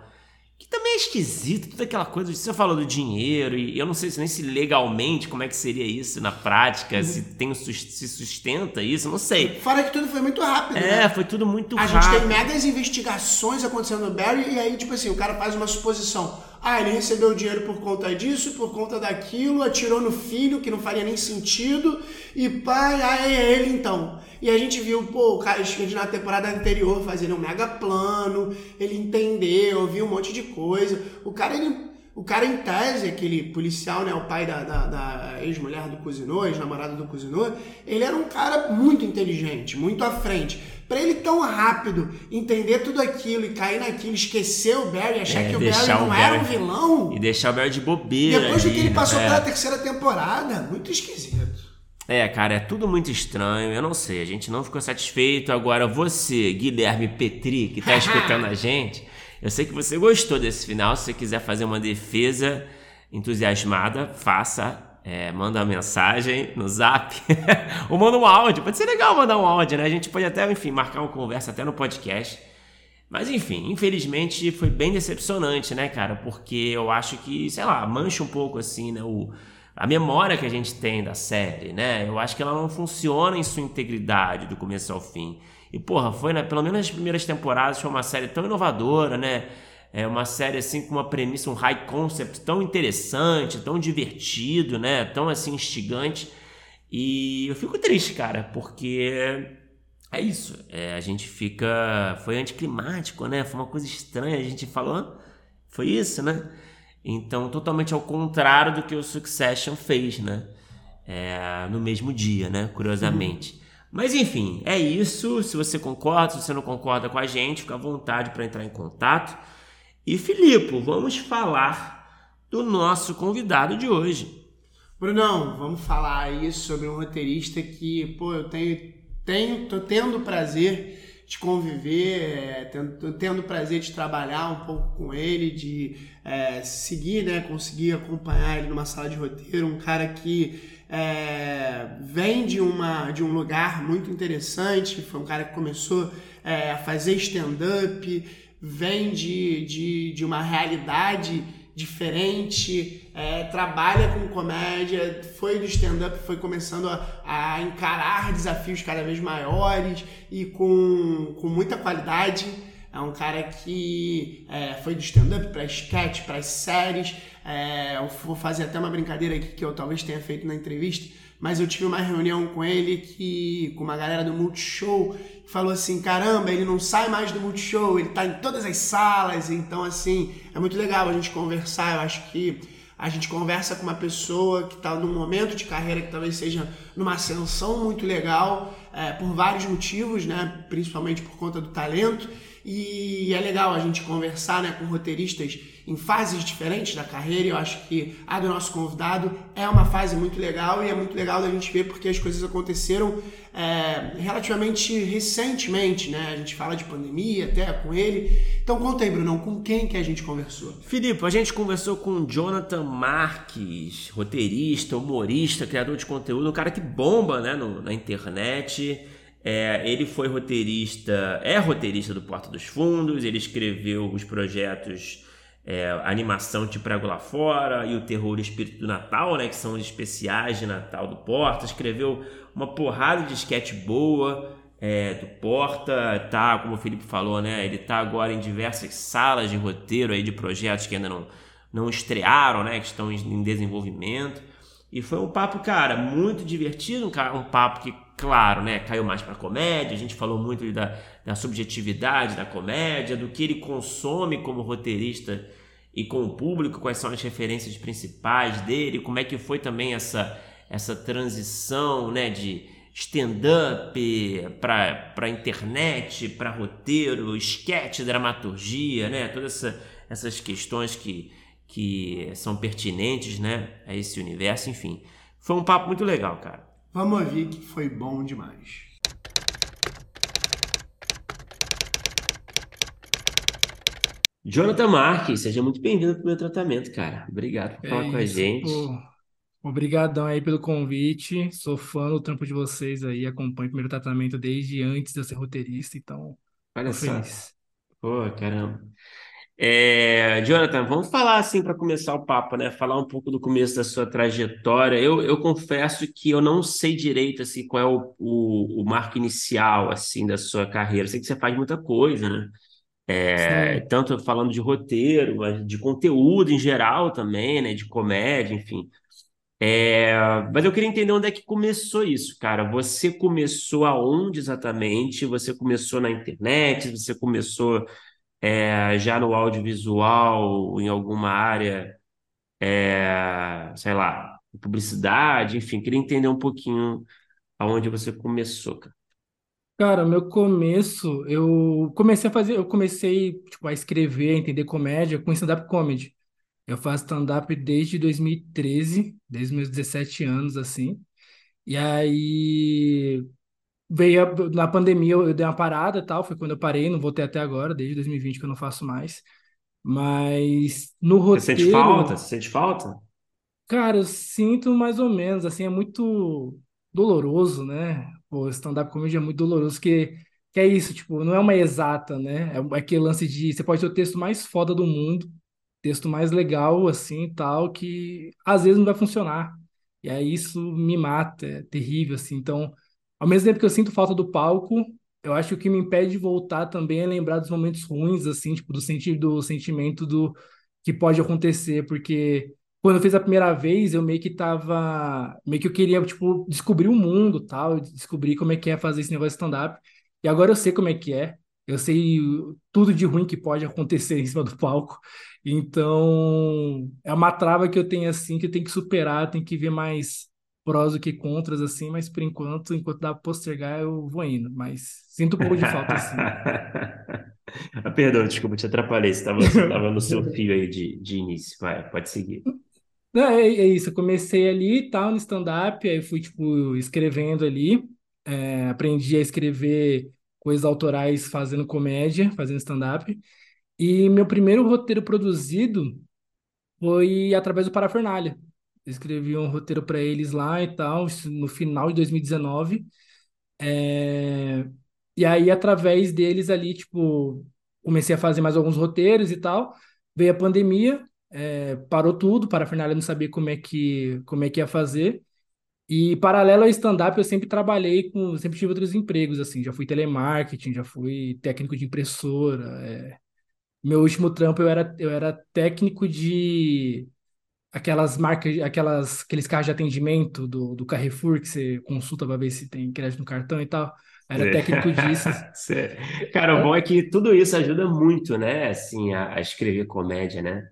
que também é esquisito, toda aquela coisa. Você falou do dinheiro, e eu não sei se nem se legalmente como é que seria isso na prática, uhum. se tem se sustenta isso, não sei. Fora que tudo foi muito rápido, é, né? foi tudo muito a rápido. A gente tem megas investigações acontecendo no Barry, e aí, tipo assim, o cara faz uma suposição. Ah, ele recebeu dinheiro por conta disso, por conta daquilo, atirou no filho, que não faria nem sentido, e pai, ah, é ele então. E a gente viu, pô, o cara na temporada anterior fazendo um mega plano, ele entendeu, viu um monte de coisa. O cara, ele, o cara em tese, aquele policial, né, o pai da, da, da ex-mulher do Cousineau, ex-namorada do Cousineau, ele era um cara muito inteligente, muito à frente. Para ele tão rápido entender tudo aquilo e cair naquilo, esquecer o Barry, achar é, que o Barry não o era um vilão. E deixar o Barry de bobeira. Depois do que ele passou é. pela terceira temporada, muito esquisito. É, cara, é tudo muito estranho. Eu não sei, a gente não ficou satisfeito. Agora, você, Guilherme Petri, que tá escutando a gente, eu sei que você gostou desse final. Se você quiser fazer uma defesa entusiasmada, faça. É, manda uma mensagem no zap ou manda um áudio. Pode ser legal mandar um áudio, né? A gente pode até, enfim, marcar uma conversa até no podcast. Mas enfim, infelizmente foi bem decepcionante, né, cara? Porque eu acho que, sei lá, mancha um pouco assim, né? O, a memória que a gente tem da série, né? Eu acho que ela não funciona em sua integridade do começo ao fim. E porra, foi, né, pelo menos nas primeiras temporadas, foi uma série tão inovadora, né? É uma série assim com uma premissa, um high concept tão interessante, tão divertido, né? Tão assim instigante. E eu fico triste, cara, porque é isso. É, a gente fica. Foi anticlimático, né? Foi uma coisa estranha. A gente falou. Foi isso, né? Então, totalmente ao contrário do que o Succession fez, né? É, no mesmo dia, né? Curiosamente. Mas enfim, é isso. Se você concorda, se você não concorda com a gente, fica à vontade para entrar em contato. E Filipe, vamos falar do nosso convidado de hoje. Brunão, vamos falar aí sobre um roteirista que, pô, eu tenho, tenho, tô tendo o prazer de conviver, é, tendo, tendo o prazer de trabalhar um pouco com ele, de é, seguir, né, conseguir acompanhar ele numa sala de roteiro, um cara que é, vem de, uma, de um lugar muito interessante, foi um cara que começou é, a fazer stand-up, vem de, de, de uma realidade diferente, é, trabalha com comédia, foi do stand-up, foi começando a, a, encarar desafios cada vez maiores e com, com muita qualidade. É um cara que é, foi do stand-up para sketch, para séries. É, eu vou fazer até uma brincadeira aqui que eu talvez tenha feito na entrevista, mas eu tive uma reunião com ele que com uma galera do Multishow que falou assim, caramba, ele não sai mais do Multishow, ele tá em todas as salas, então assim, é muito legal a gente conversar, eu acho que a gente conversa com uma pessoa que está num momento de carreira que talvez seja numa ascensão muito legal, é, por vários motivos, né? principalmente por conta do talento, e é legal a gente conversar né, com roteiristas em fases diferentes da carreira. Eu acho que a do nosso convidado é uma fase muito legal e é muito legal da gente ver porque as coisas aconteceram é, relativamente recentemente, né? A gente fala de pandemia até com ele. Então conta aí, Brunão, com quem que a gente conversou? Filipe, a gente conversou com Jonathan Marques, roteirista, humorista, criador de conteúdo, um cara que bomba né, no, na internet. É, ele foi roteirista, é roteirista do Porta dos Fundos, ele escreveu os projetos é, Animação Te Prego Lá Fora e o Terror e Espírito do Natal, né, que são os especiais de Natal do Porta. Escreveu uma porrada de sketch boa é, do Porta, tá, como o Felipe falou, né, ele tá agora em diversas salas de roteiro aí de projetos que ainda não, não estrearam, né, que estão em desenvolvimento. E foi um papo, cara, muito divertido, um, um papo que claro, né, caiu mais para comédia. A gente falou muito da, da subjetividade da comédia, do que ele consome como roteirista e com o público, quais são as referências principais dele, como é que foi também essa, essa transição né, de stand-up para internet, para roteiro, sketch, dramaturgia, né, todas essa, essas questões que, que são pertinentes né, a esse universo, enfim. Foi um papo muito legal, cara. Vamos ouvir que foi bom demais. Jonathan Marques, seja muito bem-vindo para o meu tratamento, cara. Obrigado por falar é com a gente. Obrigadão aí pelo convite. Sou fã do trampo de vocês aí. Acompanho o primeiro tratamento desde antes de eu ser roteirista, então. Olha só. Feliz. Pô, caramba. É, Jonathan, vamos falar assim para começar o papo, né? Falar um pouco do começo da sua trajetória. Eu, eu confesso que eu não sei direito assim qual é o, o, o marco inicial assim da sua carreira. sei que você faz muita coisa, né? É, tanto falando de roteiro, mas de conteúdo em geral também, né? De comédia, enfim. É, mas eu queria entender onde é que começou isso, cara. Você começou aonde exatamente? Você começou na internet? Você começou é, já no audiovisual, em alguma área, é, sei lá, publicidade, enfim, queria entender um pouquinho aonde você começou, cara. Cara, meu começo, eu comecei a fazer, eu comecei, tipo, a escrever, a entender comédia com stand-up comedy. Eu faço stand-up desde 2013, desde meus 17 anos, assim. E aí veio a, na pandemia eu, eu dei uma parada e tal, foi quando eu parei, não voltei até agora, desde 2020 que eu não faço mais. Mas no Você sente roteiro, falta? Você sente falta? cara, eu sinto mais ou menos, assim, é muito doloroso, né? Pô, stand-up comedy é muito doloroso, que, que é isso, tipo, não é uma exata, né? É aquele lance de, você pode ter o texto mais foda do mundo, texto mais legal, assim, tal, que às vezes não vai funcionar. E aí isso me mata, é terrível, assim. Então, ao mesmo tempo que eu sinto falta do palco, eu acho que o que me impede de voltar também é lembrar dos momentos ruins, assim, tipo, do, senti do sentimento do que pode acontecer, porque quando eu fiz a primeira vez, eu meio que tava, meio que eu queria, tipo, descobrir o mundo, tal, descobrir como é que é fazer esse negócio de stand-up. E agora eu sei como é que é. Eu sei tudo de ruim que pode acontecer em cima do palco. Então, é uma trava que eu tenho assim, que eu tenho que superar, tenho que ver mais prós do que contras, assim, mas por enquanto, enquanto dá pra postergar, eu vou indo. Mas sinto um pouco de falta, assim. Ah, Perdão, desculpa, te atrapalhei. Você estava no seu fio aí de, de início. Vai, pode seguir. Não, é, é isso, eu comecei ali e tal, no stand-up, aí fui, tipo, escrevendo ali, é, aprendi a escrever coisas autorais fazendo comédia, fazendo stand-up, e meu primeiro roteiro produzido foi através do Parafernália. Eu escrevi um roteiro para eles lá e tal, no final de 2019, é, e aí, através deles ali, tipo, comecei a fazer mais alguns roteiros e tal. Veio a pandemia, é, parou tudo, parafernália não sabia como é que, como é que ia fazer. E paralelo ao stand-up, eu sempre trabalhei com, sempre tive outros empregos, assim, já fui telemarketing, já fui técnico de impressora. é. Meu último trampo eu era, eu era técnico de aquelas marcas, aquelas, aqueles carros de atendimento do, do Carrefour que você consulta para ver se tem crédito no cartão e tal. Era técnico disso. Cara, o bom é que tudo isso ajuda muito, né? Assim, a, a escrever comédia, né?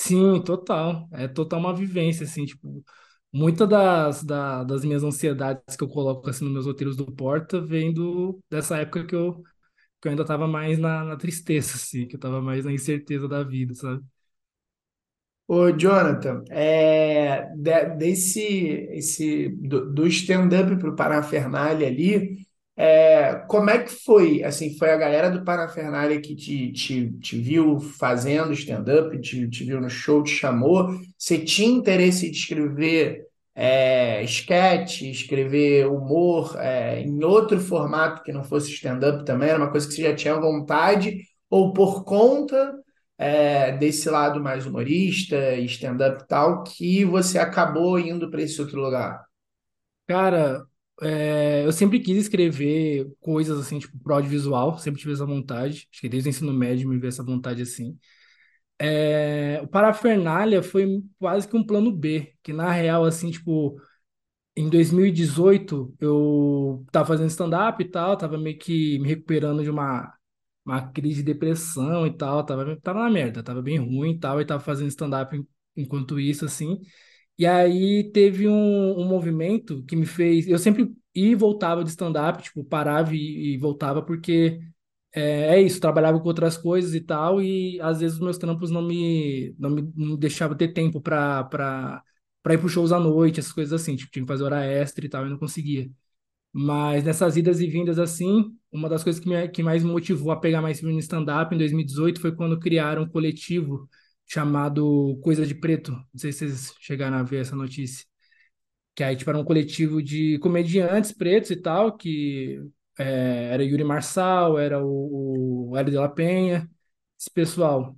Sim, total. É total uma vivência, assim, tipo, muitas das, da- das minhas ansiedades que eu coloco, assim, nos meus roteiros do Porta vem do, dessa época que eu, que eu ainda tava mais na, na tristeza, assim, que eu tava mais na incerteza da vida, sabe? Ô, Jonathan, é, de- desse esse do, do stand-up para o Parafernália ali, é, como é que foi? Assim, foi a galera do Parafernália que te, te, te viu fazendo stand-up, te, te viu no show, te chamou? Você tinha interesse de escrever é, sketch, escrever humor é, em outro formato que não fosse stand-up também? Era uma coisa que você já tinha vontade? Ou por conta é, desse lado mais humorista, stand-up e tal, que você acabou indo para esse outro lugar? Cara, é, eu sempre quis escrever coisas, assim, tipo, pro audiovisual, sempre tive essa vontade, acho que desde o ensino médio me veio essa vontade, assim. É, o Parafernália foi quase que um plano B, que na real, assim, tipo, Em 2018, eu tava fazendo stand-up e tal, tava meio que me recuperando de uma, uma crise de depressão e tal, tava, tava na merda, tava bem ruim e tal, e tava fazendo stand-up en- enquanto isso, assim. E aí teve um, um movimento que me fez. Eu sempre ia e voltava de stand-up, tipo, parava e, e voltava, porque é, é isso, trabalhava com outras coisas e tal, e às vezes os meus trampos não me, não me, não deixavam ter tempo pra, pra, pra ir pro shows à noite, essas coisas assim, tipo, tinha que fazer hora extra e tal, e não conseguia. Mas nessas idas e vindas assim, uma das coisas que, me, que mais me motivou a pegar mais no stand-up em 2018 foi quando criaram um coletivo chamado Coisa de Preto. Não sei se vocês chegaram a ver essa notícia. Que aí, tipo, era um coletivo de comediantes pretos e tal, que é, era Yuri Marçal, era o, o Hélio de la Penha, esse pessoal.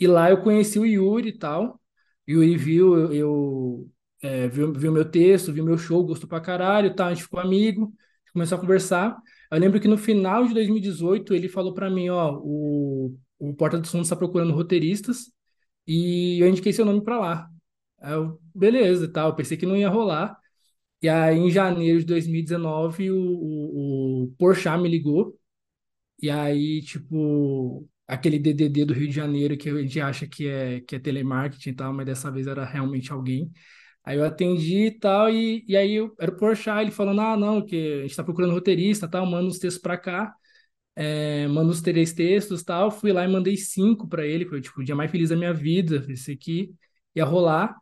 E lá eu conheci o Yuri e tal. O Yuri viu, eu, eu, é, viu, viu meu texto, viu meu show, gostou pra caralho, tal. A gente ficou amigo, começou a conversar. Eu lembro que no final de 2018 ele falou pra mim, ó, o, o Porta dos Fundos está procurando roteiristas e eu indiquei seu nome pra lá. Eu, beleza, tal. Eu pensei que não ia rolar. E aí em janeiro de 2019 o, o, o Porchat me ligou e aí, tipo, aquele DDD do Rio de Janeiro que a gente acha que é, que é telemarketing e tal, mas dessa vez era realmente alguém. Aí eu atendi e tal, e, e aí eu, era o Porchat, ele falando, ah, não, que a gente tá procurando roteirista tal, manda os textos pra cá, é, os três textos tal. Fui lá e mandei cinco pra ele, foi tipo o dia mais feliz da minha vida, esse aqui ia rolar.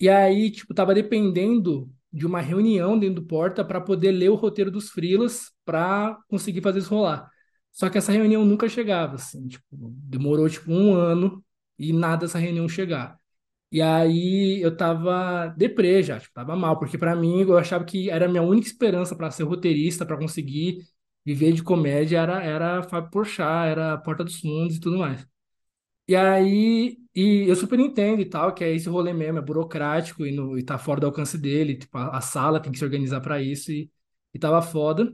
E aí, tipo, tava dependendo de uma reunião dentro do Porta para poder ler o roteiro dos freelas para conseguir fazer isso rolar. Só que essa reunião nunca chegava, assim, tipo, demorou tipo um ano e nada essa reunião chegar. E aí eu tava deprê já, tipo, tava mal, porque para mim eu achava que era a minha única esperança para ser roteirista, para conseguir viver de comédia era era Fábio Porchat, era Porta dos Fundos e tudo mais. E aí, e eu super entendo e tal, que é esse rolê mesmo, é burocrático e, no, e tá fora do alcance dele, tipo, a, a sala tem que se organizar para isso e, e tava foda.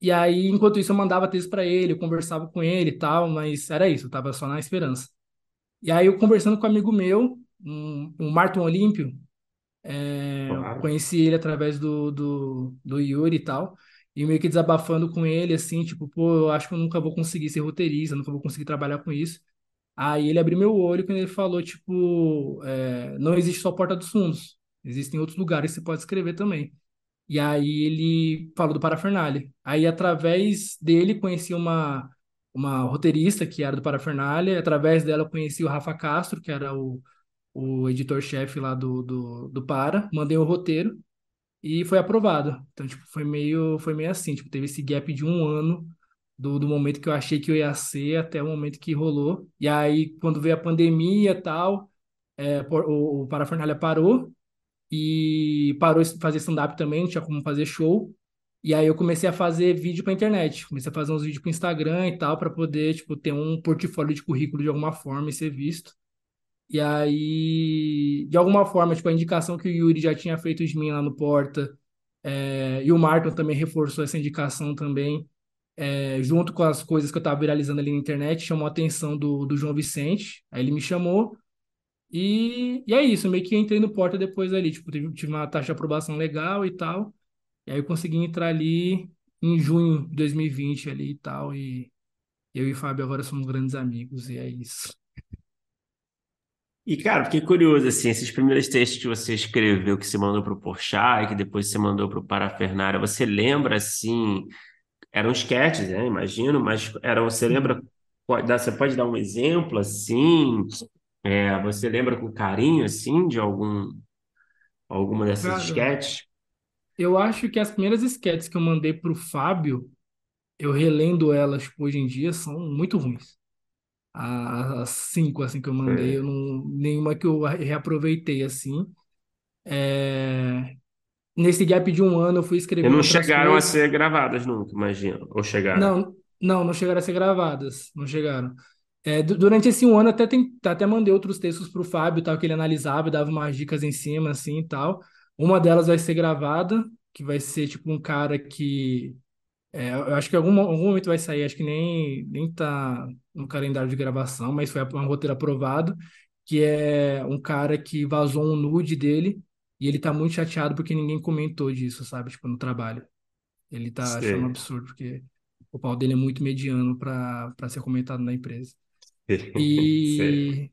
E aí, enquanto isso, eu mandava texto para ele, eu conversava com ele e tal, mas era isso, eu tava só na esperança. E aí, eu conversando com um amigo meu, um, um Martin Olímpio, é, Claro. conheci ele através do, do, do Yuri e tal, e meio que desabafando com ele, assim, tipo, pô, eu acho que eu nunca vou conseguir ser roteirista, nunca vou conseguir trabalhar com isso. Aí ele abriu meu olho quando ele falou, tipo, é, não existe só Porta dos Fundos, existem outros lugares que você pode escrever também. E aí ele falou do Parafernália. Aí através dele conheci uma uma roteirista que era do Parafernália, através dela conheci o Rafa Castro, que era o, o editor-chefe lá do, do, do Para, mandei o roteiro e foi aprovado. Então, tipo, foi meio, foi meio assim, tipo, teve esse gap de um ano do, do momento que eu achei que eu ia ser até o momento que rolou. E aí, quando veio a pandemia e tal, é, o, o Parafernália parou e parou de fazer stand-up também, não tinha como fazer show. E aí eu comecei a fazer vídeo pra internet, comecei a fazer uns vídeos pro Instagram e tal, para poder, tipo, ter um portfólio de currículo de alguma forma e ser visto. E aí, de alguma forma, tipo, a indicação que o Yuri já tinha feito de mim lá no Porta, é, e o Martin também reforçou essa indicação também, é, junto com as coisas que eu tava viralizando ali na internet, chamou a atenção do, do João Vicente, aí ele me chamou, e, e é isso, meio que entrei no Porta depois ali, tipo, tive, tive uma taxa de aprovação legal e tal, e aí eu consegui entrar ali em junho de 2020 ali e tal, e eu e o Fábio agora somos grandes amigos, e é isso. E, cara, fiquei curioso, assim, esses primeiros textos que você escreveu, que você mandou pro Porchat e que depois você mandou pro Parafernália, você lembra, assim, eram esquetes, né? Imagino, mas eram, você lembra, pode você pode dar um exemplo, assim, é, você lembra com carinho, assim, de algum, alguma dessas Cara, esquetes? eu acho que as primeiras sketches que eu mandei pro Fábio, eu relendo elas, hoje em dia, são muito ruins. A- As cinco, assim, que eu mandei, eu não, nenhuma que eu reaproveitei, assim. É, Nesse gap de um ano, eu fui E escrevendo não chegaram a coisas. ser gravadas nunca, imagino. Ou chegaram? Não, não, não chegaram a ser gravadas, não chegaram. É, du- durante esse um ano, até, tem, até mandei outros textos pro Fábio, tal, que ele analisava e dava umas dicas em cima, assim, e tal. Uma delas vai ser gravada, que vai ser, tipo, um cara que... é, eu acho que em algum, algum momento vai sair, acho que nem, nem tá no calendário de gravação, mas foi um roteiro aprovado, que é um cara que vazou um nude dele e ele tá muito chateado porque ninguém comentou disso, sabe? Tipo, no trabalho. Ele tá achando um absurdo, porque o pau dele é muito mediano para para ser comentado na empresa. Sei. E,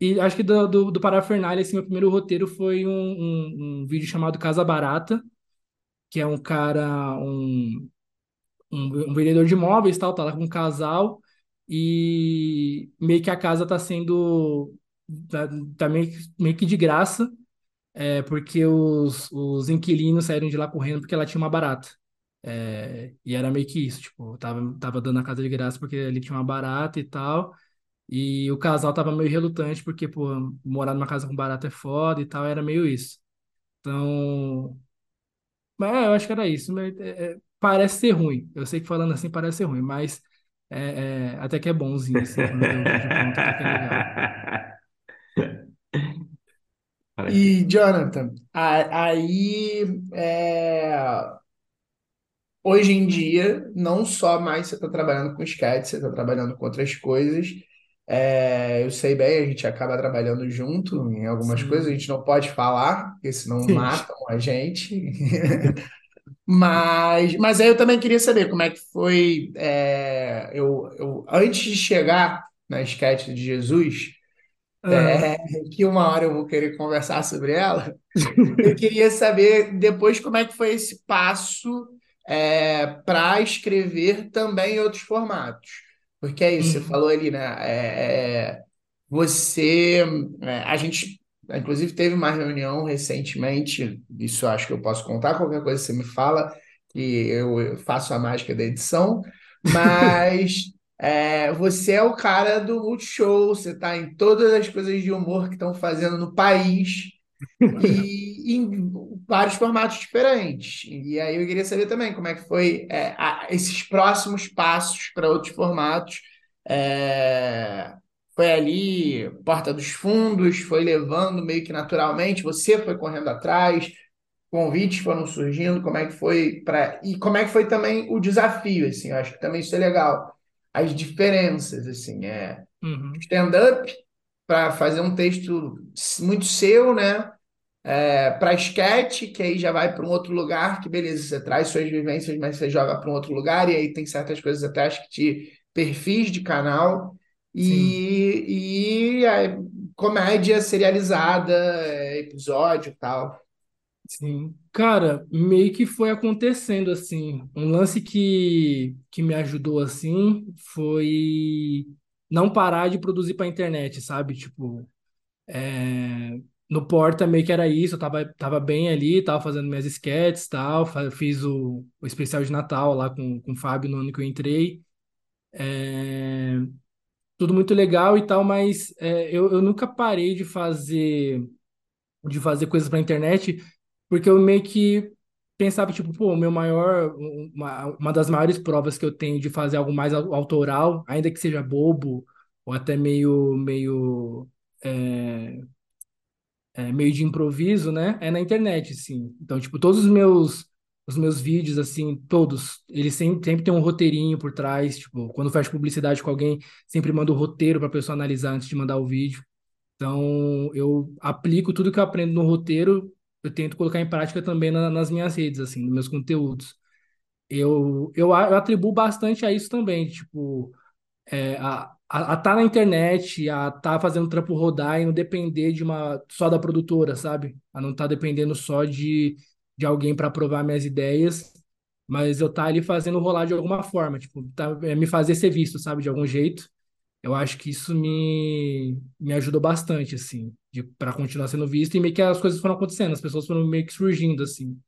e acho que do, do, do Parafernália, assim, meu primeiro roteiro foi um, um, um vídeo chamado Casa Barata, que é um cara, um, um, um vendedor de imóveis, tal, tá lá com um casal, e meio que a casa tá sendo, tá, tá meio, meio que de graça, é, porque os, os inquilinos saíram de lá correndo porque ela tinha uma barata. É, e era meio que isso, tipo, tava, tava dando a casa de graça porque ali tinha uma barata e tal. E o casal tava meio relutante porque, pô, morar numa casa com barata é foda e tal, era meio isso. Então, mas é, eu acho que era isso. mas, é, é, parece ser ruim. Eu sei que falando assim parece ser ruim, mas é, é, até que é bonzinho, assim, quando vê o vídeo pronto, até que é legal. E, Jonathan, a- aí, é, hoje em dia, não só mais você está trabalhando com sketch, você está trabalhando com outras coisas. É, eu sei bem, a gente acaba trabalhando junto em algumas coisas, a Sim, gente não pode falar, porque senão sim. matam a gente. Mas, mas aí eu também queria saber como é que foi. é, eu, eu, antes de chegar na sketch de Jesus, Aham. é, que uma hora eu vou querer conversar sobre ela. Eu queria saber depois como é que foi esse passo para escrever também em outros formatos. Porque é isso, você Uhum. falou ali, né? É, é, você, é, a gente inclusive teve uma reunião recentemente, isso acho que eu posso contar, qualquer coisa você me fala, que eu, faço a mágica da edição, mas é, você é o cara do Multishow, você está em todas as coisas de humor que estão fazendo no país e em vários formatos diferentes. E aí eu queria saber também como é que foi é, a, esses próximos passos para outros formatos. É, foi ali, Porta dos Fundos, foi levando meio que naturalmente, você foi correndo atrás, convites foram surgindo, como é que foi para e como é que foi também o desafio, assim, eu acho que também isso é legal, as diferenças, assim, é Uhum. stand-up para fazer um texto muito seu, né? É, para sketch, que aí já vai para um outro lugar, que beleza, você traz suas vivências, mas você joga para um outro lugar, e aí tem certas coisas até acho que te perfis de canal, e, e a comédia serializada, é, episódio e tal. sim. Cara, meio que foi acontecendo assim. Um lance que, que me ajudou assim foi não parar de produzir pra internet, sabe? Tipo, é, no Porta meio que era isso, eu tava, tava bem ali, tava fazendo minhas sketches tal, fiz o, o especial de Natal lá com, com o Fábio no ano que eu entrei. É, tudo muito legal e tal, mas é, eu, eu nunca parei de fazer de fazer coisas pra internet, porque eu meio que pensava, tipo, pô, meu maior, uma, uma das maiores provas que eu tenho de fazer algo mais au- autoral, ainda que seja bobo, ou até meio, meio, é, é, meio de improviso, né? É na internet, assim. Então, tipo, todos os meus, os meus vídeos, assim, todos, eles sempre, sempre tem um roteirinho por trás, tipo, quando faz publicidade com alguém, sempre manda o roteiro pra pessoa analisar antes de mandar o vídeo. Então, eu aplico tudo que eu aprendo no roteiro, eu tento colocar em prática também na- nas minhas redes, assim, nos meus conteúdos. Eu, eu, a- eu atribuo bastante a isso também, tipo, é, a, a, a tá na internet, a tá fazendo trampo rodar e não depender de uma, só da produtora, sabe? A não tá dependendo só de, de alguém para aprovar minhas ideias, mas eu tá ali fazendo rolar de alguma forma, tipo, tá, é, me fazer ser visto, sabe? De algum jeito. Eu acho que isso me, me ajudou bastante, assim, para continuar sendo visto e meio que as coisas foram acontecendo, as pessoas foram meio que surgindo, assim.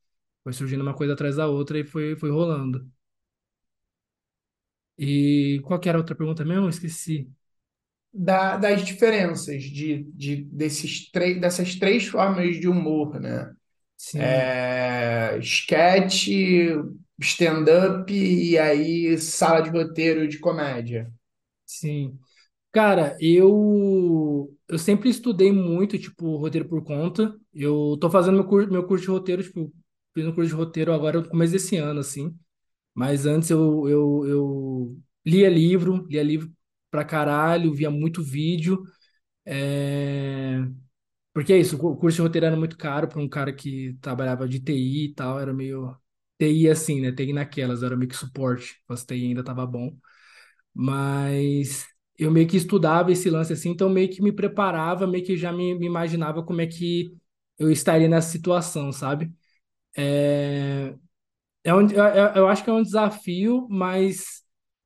Foi surgindo uma coisa atrás da outra e foi, foi rolando. E qual que era a outra pergunta mesmo? Esqueci. Da, das diferenças de, de, desses três, dessas três formas de humor, né? Sim, É, sketch, stand-up e aí sala de roteiro de comédia. sim. Cara, eu eu sempre estudei muito, tipo, roteiro por conta. Eu tô fazendo meu curso, meu curso de roteiro, tipo, fiz um curso de roteiro agora no começo desse ano, assim. Mas antes eu, eu, eu lia livro, lia livro pra caralho, via muito vídeo. é, Porque é isso, o curso de roteiro era muito caro para um cara que trabalhava de TI e tal, era meio TI assim, né? TI naquelas, era meio que suporte, mas TI ainda tava bom. Mas eu meio que estudava esse lance assim, então meio que me preparava, meio que já me, me imaginava como é que eu estaria nessa situação, sabe? É, é um, eu, eu eu acho que é um desafio, mas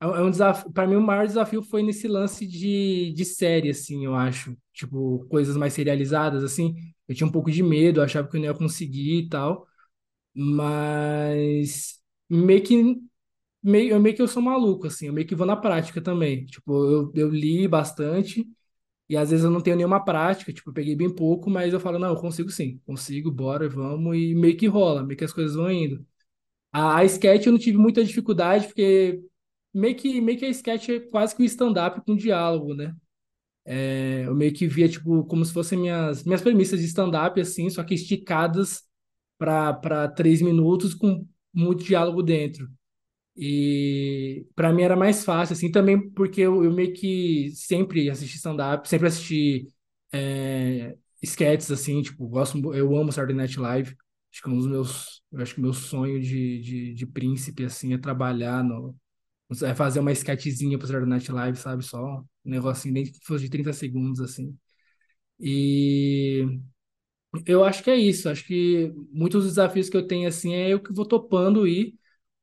é um, é um desafio. Para mim, o maior desafio foi nesse lance de, de série, assim, eu acho. Tipo, coisas mais serializadas, assim. Eu tinha um pouco de medo, eu achava que eu não ia conseguir e tal. Mas meio que, meio, meio que eu sou maluco, assim. Eu meio que vou na prática também. Tipo, eu, eu li bastante e às vezes eu não tenho nenhuma prática. Tipo, eu peguei bem pouco, mas eu falo, não, eu consigo sim. Consigo, bora, vamos. E meio que rola, meio que as coisas vão indo. A, a sketch eu não tive muita dificuldade, porque meio que, meio que a sketch é quase que um stand-up com diálogo, né? É, eu meio que via, tipo, como se fossem minhas, minhas premissas de stand-up, assim, só que esticadas para três minutos com muito diálogo dentro. E para mim era mais fácil, assim, também porque eu, eu meio que sempre assisti stand-up, sempre assisti é, sketches, assim, tipo, gosto, eu amo Saturday Night Live. Acho que um dos meus, eu acho que meu sonho de, de, de príncipe, assim, é trabalhar no, fazer uma sketchzinha pro Saturday Night Live, sabe? Só um negocinho, nem que fosse de 30 segundos, assim. E eu acho que é isso. Acho que muitos dos desafios que eu tenho, assim, é eu que vou topando e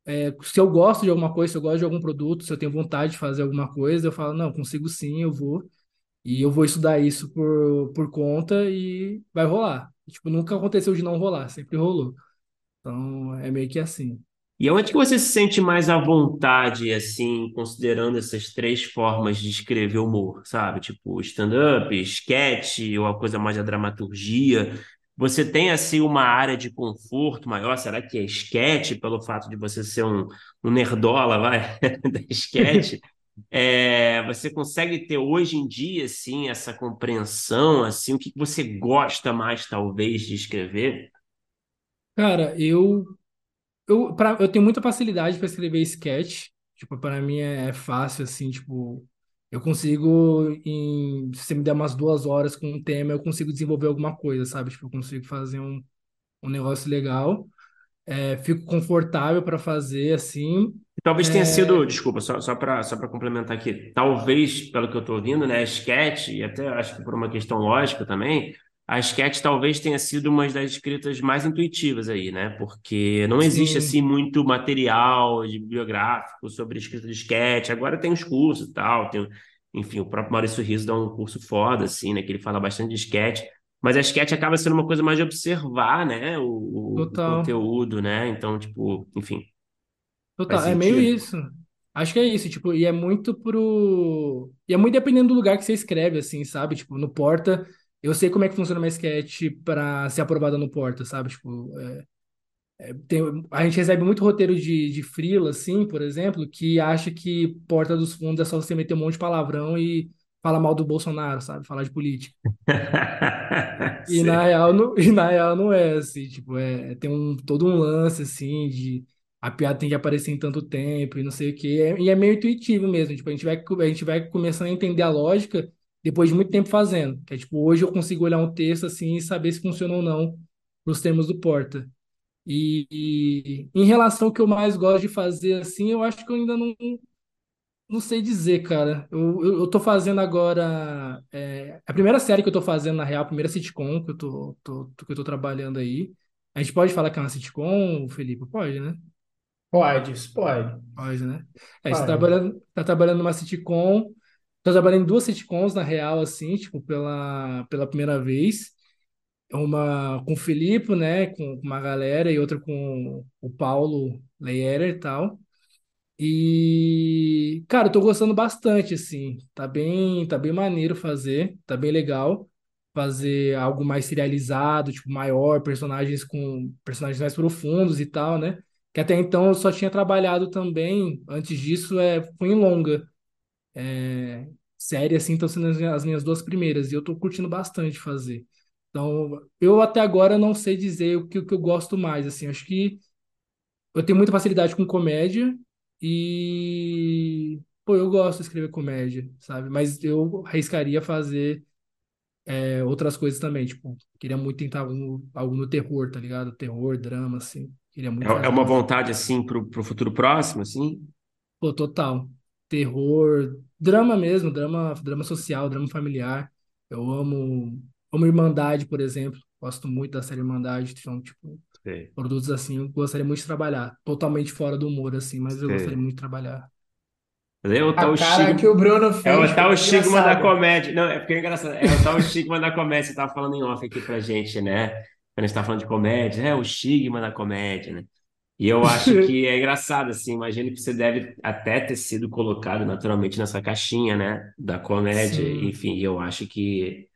é, se eu gosto de alguma coisa, se eu gosto de algum produto, se eu tenho vontade de fazer alguma coisa, eu falo, não, consigo sim, eu vou. E eu vou estudar isso por, por conta e vai rolar. Tipo, nunca aconteceu de não rolar, sempre rolou. Então, é meio que assim. E onde que você se sente mais à vontade, assim, considerando essas três formas de escrever humor, sabe? Tipo, stand-up, sketch, ou a coisa mais da dramaturgia. Você tem, assim, uma área de conforto maior? Será que é sketch, pelo fato de você ser um, um nerdola, vai, da sketch? É, você consegue ter hoje em dia, assim, essa compreensão, assim, o que você gosta mais, talvez, de escrever? Cara, eu eu, pra, eu tenho muita facilidade para escrever sketch. Tipo, para mim é, é fácil, assim, tipo, eu consigo, em, se você me der umas duas horas com um tema, eu consigo desenvolver alguma coisa, sabe? Tipo, eu consigo fazer um, um negócio legal. É, fico confortável para fazer, assim. Talvez tenha É, sido, desculpa, só, só para só para complementar aqui, talvez, pelo que eu estou ouvindo, né, sketch, e até acho que por uma questão lógica também, a sketch talvez tenha sido uma das escritas mais intuitivas aí, né? Porque não existe assim sim, muito material de biográfico sobre escrita de sketch. Agora tem os cursos e tal, tem, enfim, o próprio Maurício Riso dá um curso foda, assim, né? Que ele fala bastante de sketch. Mas a sketch acaba sendo uma coisa mais de observar, né? O, o, conteúdo, né? Então, tipo, enfim, Total, é meio isso. Acho que é isso, tipo, e é muito pro. E é muito dependendo do lugar que você escreve, assim, sabe? Tipo, no Porta, eu sei como é que funciona uma sketch pra ser aprovada no Porta, sabe? Tipo, é, é, tem... a gente recebe muito roteiro de, de freela, assim, por exemplo, que acha que Porta dos Fundos é só você meter um monte de palavrão e falar mal do Bolsonaro, sabe? Falar de política. E na real, não, e na real não é assim, tipo, é, tem um, todo um lance, assim, de a piada tem que aparecer em tanto tempo e não sei o quê, é- e é meio intuitivo mesmo, tipo, a gente vai, a gente vai começando a entender a lógica depois de muito tempo fazendo, que é tipo, hoje eu consigo olhar um texto, assim, e saber se funciona ou não nos termos do Porta. E, e em relação ao que eu mais gosto de fazer, assim, eu acho que eu ainda não, não sei dizer, cara. Eu, eu, eu tô fazendo agora. é, a primeira série que eu tô fazendo, na real, a primeira sitcom que eu tô, tô- que eu tô trabalhando aí. A gente pode falar que é uma sitcom, Felipe? Pode, né? Pode, isso pode. Pode, né? É, você tá Pode. trabalhando, tá trabalhando numa sitcom. Tô trabalhando em duas sitcoms, na real, assim, tipo, pela, pela primeira vez. Uma com o Felipe, né? Com uma galera, e outra com o Paulo Leyer e tal. E, cara, eu tô gostando bastante, assim. Tá bem, tá bem maneiro fazer, tá bem legal fazer algo mais serializado, tipo, maior, personagens com personagens mais profundos e tal, né? Que até então eu só tinha trabalhado também, antes disso, é, foi em longa. É, série, assim, estão sendo as minhas as minhas duas primeiras, e eu tô curtindo bastante fazer. Então, eu até agora não sei dizer o que, o que eu gosto mais, assim, acho que eu tenho muita facilidade com comédia e, pô, eu gosto de escrever comédia, sabe? Mas eu arriscaria fazer é, outras coisas também, tipo, queria muito tentar algo, algo no terror, tá ligado? Terror, drama, assim. Queria É, muito é fazer uma vontade, assim, pro, pro futuro próximo, assim? Pô, total. Terror, drama mesmo, drama, drama social, drama familiar. Eu amo, amo Irmandade, por exemplo. Gosto muito da série Irmandade, são, tipo, Sei, produtos assim, eu gostaria muito de trabalhar. Totalmente fora do humor, assim, mas eu gostaria muito de trabalhar. Mas é o tal cara que estigma, o Bruno é o tal estigma da comédia. Não, é porque é engraçado. É o tal estigma da comédia. Você estava falando em off aqui pra gente, né? Quando a gente tá falando de comédia, é o estigma da comédia, né? E eu acho que é engraçado, assim. Imagino que você deve até ter sido colocado naturalmente nessa caixinha, né? Da comédia. Sim. Enfim, eu acho que.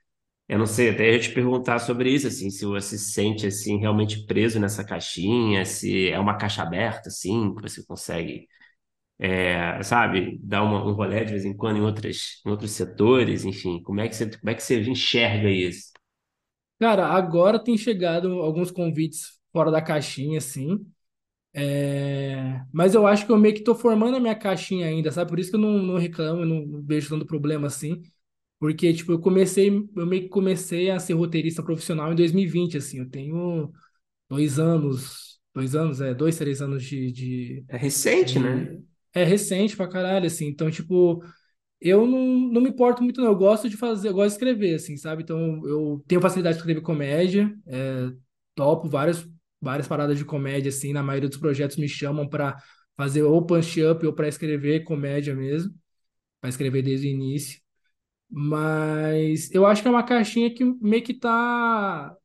Eu não sei, até ia te perguntar sobre isso, assim, se você se sente, assim, realmente preso nessa caixinha, se é uma caixa aberta, assim, que você consegue é, sabe, dar uma, um rolê de vez em quando em outras, em outros setores, enfim, como é que você, como é que você enxerga isso? Cara, agora tem chegado alguns convites fora da caixinha, assim. É, Mas eu acho que eu meio que tô formando a minha caixinha ainda, sabe? Por isso que eu não, não reclamo, eu não vejo tanto problema assim. Porque, tipo, eu comecei, eu meio que comecei a ser roteirista profissional em 2020, assim. Eu tenho dois anos, dois anos, é, dois, três anos de, de, É recente, né? de... É recente pra caralho, assim. Então, tipo, eu não, não me importo muito, não. Eu gosto de fazer, eu gosto de escrever, assim, sabe? Então, eu tenho facilidade de escrever comédia, é, topo várias, várias paradas de comédia, assim. Na maioria dos projetos me chamam pra fazer ou punch-up ou pra escrever comédia mesmo, pra escrever desde o início. Mas eu acho que é uma caixinha que meio que tá,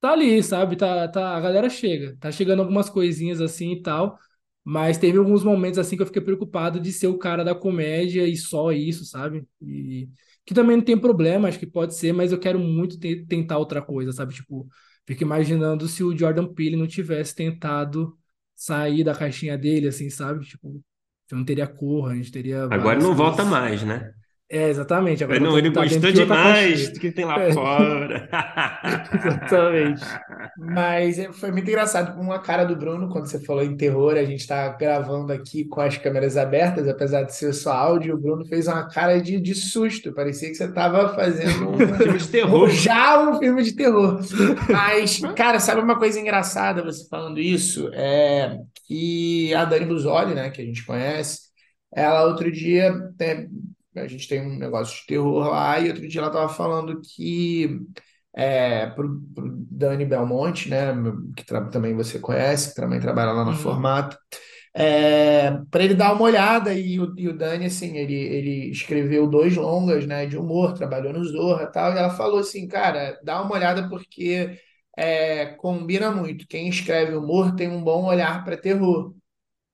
tá ali, sabe? Tá, tá, a galera chega. Tá chegando algumas coisinhas assim e tal. Mas teve alguns momentos assim que eu fiquei preocupado de ser o cara da comédia e só isso, sabe? E que também não tem problema, acho que pode ser, mas eu quero muito te- tentar outra coisa, sabe? Tipo, fico imaginando se o Jordan Peele não tivesse tentado sair da caixinha dele, assim, sabe? Tipo, eu não teria cor, a gente teria Agora não volta coisas. mais, né? É, exatamente. Agora Ele eu não, ele dentro gostou demais do que tem lá É, fora. exatamente. Mas é- foi muito engraçado com a cara do Bruno quando você falou em terror. A gente tá gravando aqui com as câmeras abertas, apesar de ser só áudio. O Bruno fez uma cara de, de susto. Parecia que você tava fazendo um, Filme de terror. já um filme de terror. Mas, cara, sabe uma coisa engraçada você falando isso? É que a Dani Buzzoli, né, que a gente conhece, ela outro dia, né, a gente tem um negócio de terror lá, e outro dia ela tava falando que é, pro, pro Dani Belmonte, né, que também você conhece, que também trabalha lá no Uhum. Formato, é, para ele dar uma olhada, e o, e o Dani, assim, ele, ele escreveu dois longas, né, de humor, trabalhou no Zorra e tal, e ela falou assim, cara, dá uma olhada porque é, combina muito, quem escreve humor tem um bom olhar para terror,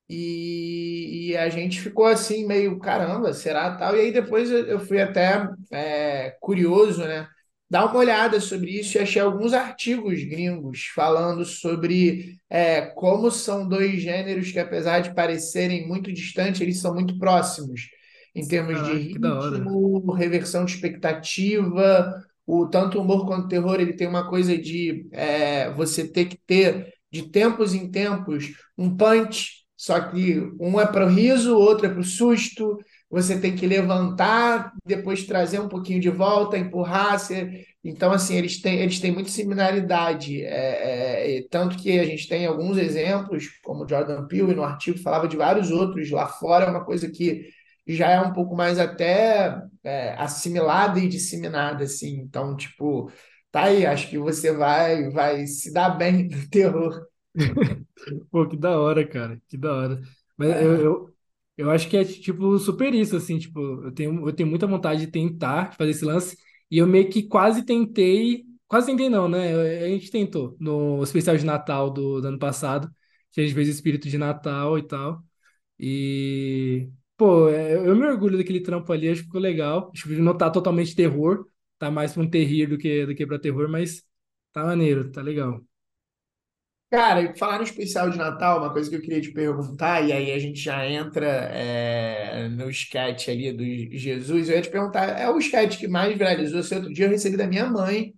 e, e a gente ficou assim, meio, caramba, será tal? E aí depois eu fui até é, curioso, né? Dar uma olhada sobre isso e achei alguns artigos gringos falando sobre é, como são dois gêneros que, apesar de parecerem muito distantes, eles são muito próximos em termos de da hora. ritmo, reversão de expectativa, o tanto o humor quanto o terror, ele tem uma coisa de é, você ter que ter de tempos em tempos um punch, só que um é para o riso, o outro é para o susto. Você tem que levantar, depois trazer um pouquinho de volta, empurrar. Você... Então, assim, eles têm, eles têm muita similaridade. É, é, tanto que a gente tem alguns exemplos, como Jordan Peele, no artigo falava de vários outros. Lá fora é uma coisa que já é um pouco mais até é, assimilada e disseminada, assim. Então, tipo, tá aí, acho que você vai, vai se dar bem no terror. Pô, que da hora, cara, que da hora. Mas eu, É. eu, eu acho que é, tipo, super isso, assim, tipo, eu tenho, eu tenho muita vontade de tentar fazer esse lance, e eu meio que quase tentei, quase tentei não, né? A gente tentou no especial de Natal do, do ano passado, que a gente fez Espírito de Natal e tal, e, pô, é, eu me orgulho daquele trampo ali, acho que ficou legal, acho que não tá totalmente terror, tá mais pra um terrir do que, do que pra terror, mas tá maneiro, tá legal. Cara, falar no especial de Natal, uma coisa que eu queria te perguntar, e aí a gente já entra é, no sketch ali do Jesus, eu ia te perguntar, é o sketch que mais viralizou? Esse outro dia eu recebi da minha mãe,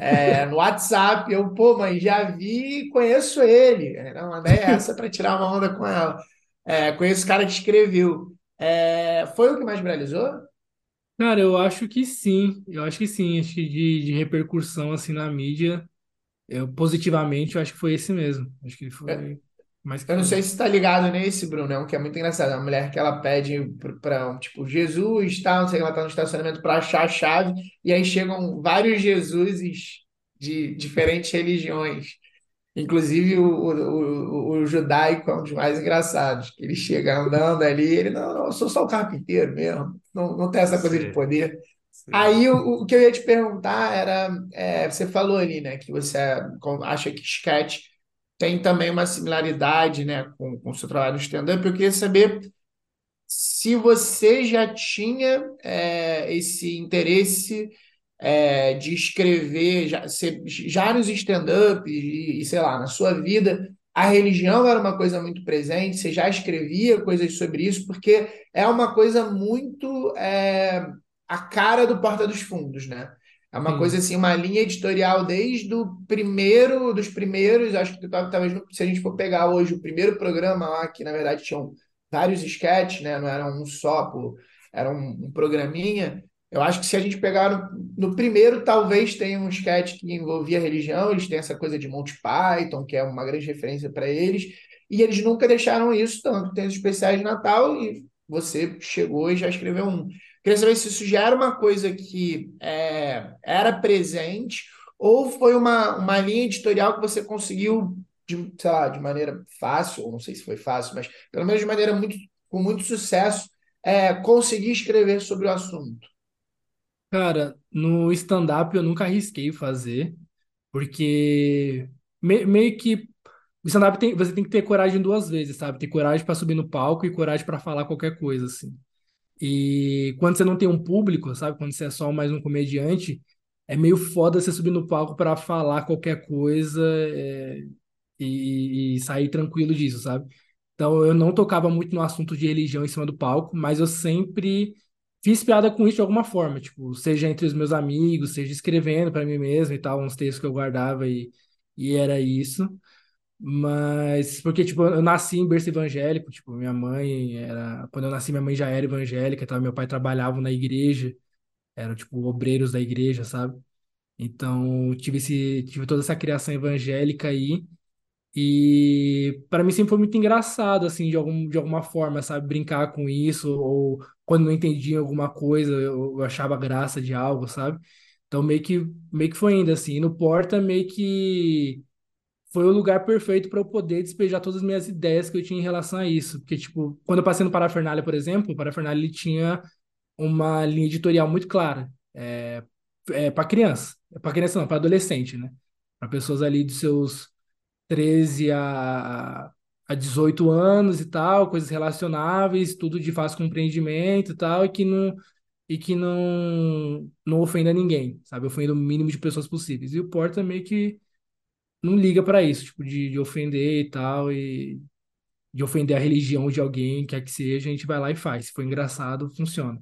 é, no WhatsApp, eu, pô, mãe, já vi e conheço ele. É, Não, mandei essa para tirar uma onda com ela. É, conheço o cara que escreveu. É, foi o que mais viralizou? Cara, eu acho que sim, eu acho que sim, acho que de, de repercussão assim na mídia, eu positivamente, eu acho que foi esse mesmo, acho que foi mais que Eu não sei se está ligado nesse, Bruno, é um que é muito engraçado. É uma mulher que ela pede para um tipo Jesus, tal, não sei, ela tá no estacionamento para achar a chave, e aí chegam vários Jesuses de diferentes religiões. Inclusive o, o, o, o judaico é um dos mais engraçados, que ele chega andando ali, ele, não, não, eu sou só o carpinteiro mesmo, não, não tem essa coisa de Sim, poder. Aí o, o que eu ia te perguntar era, é, você falou ali, né, que você acha que sketch tem também uma similaridade, né, com, com o seu trabalho no stand-up. Eu queria saber se você já tinha é, esse interesse é, de escrever, já, se- já nos stand-ups e, e, sei lá, na sua vida, a religião era uma coisa muito presente, você já escrevia coisas sobre isso, porque é uma coisa muito é, a cara do Porta dos Fundos, né? É uma coisa Sim, assim, uma linha editorial desde o primeiro, dos primeiros, acho que tal- talvez se a gente for pegar hoje o primeiro programa lá, que na verdade tinham vários sketches, né? Não era um só, era um, um programinha. Eu acho que se a gente pegar no, no primeiro, talvez tenha um sketch que envolvia religião, eles têm essa coisa de Monty Python, que é uma grande referência para eles, e eles nunca deixaram isso tanto. Tem os especiais de Natal e você chegou e já escreveu um. Queria saber se isso já era uma coisa que é, era presente ou foi uma, uma linha editorial que você conseguiu, de, sei lá, de maneira fácil, ou não sei se foi fácil, mas pelo menos de maneira muito, com muito sucesso, é, conseguir escrever sobre o assunto. Cara, no stand-up eu nunca arrisquei fazer, porque me- meio que o stand-up tem, você tem que ter coragem duas vezes, sabe? Ter coragem pra subir no palco e coragem pra falar qualquer coisa, assim. E quando você não tem um público, sabe? Quando você é só mais um comediante, é meio foda você subir no palco pra falar qualquer coisa, é, e, e sair tranquilo disso, sabe? Então eu não tocava muito no assunto de religião em cima do palco, mas eu sempre fiz piada com isso de alguma forma, tipo, seja entre os meus amigos, seja escrevendo pra mim mesmo e tal, uns textos que eu guardava e, e era isso. Mas, porque, tipo, eu nasci em berço evangélico, tipo, minha mãe era. Quando eu nasci, minha mãe já era evangélica, tá? Meu pai trabalhava na igreja, eram, tipo, obreiros da igreja, sabe? Então, tive esse, tive toda essa criação evangélica aí. E para mim sempre foi muito engraçado, assim, de algum, de alguma forma, sabe? Brincar com isso, ou quando não entendia alguma coisa, eu, eu achava graça de algo, sabe? Então meio que, meio que foi indo, assim. E no Porta, meio que foi o lugar perfeito para eu poder despejar todas as minhas ideias que eu tinha em relação a isso. Porque, tipo, quando eu passei no Parafernália, por exemplo, o Parafernália ele tinha uma linha editorial muito clara. É, é para criança. É para criança não, para adolescente, né? Para pessoas ali dos seus 13 a, a 18 anos e tal, coisas relacionáveis, tudo de fácil compreendimento e tal, e que não, e que não, não ofenda ninguém, sabe? Ofenda o mínimo de pessoas possíveis. E o Porta meio que não liga para isso, tipo, de, de ofender e tal, e de ofender a religião de alguém, quer que seja, a gente vai lá e faz. Se for engraçado, funciona.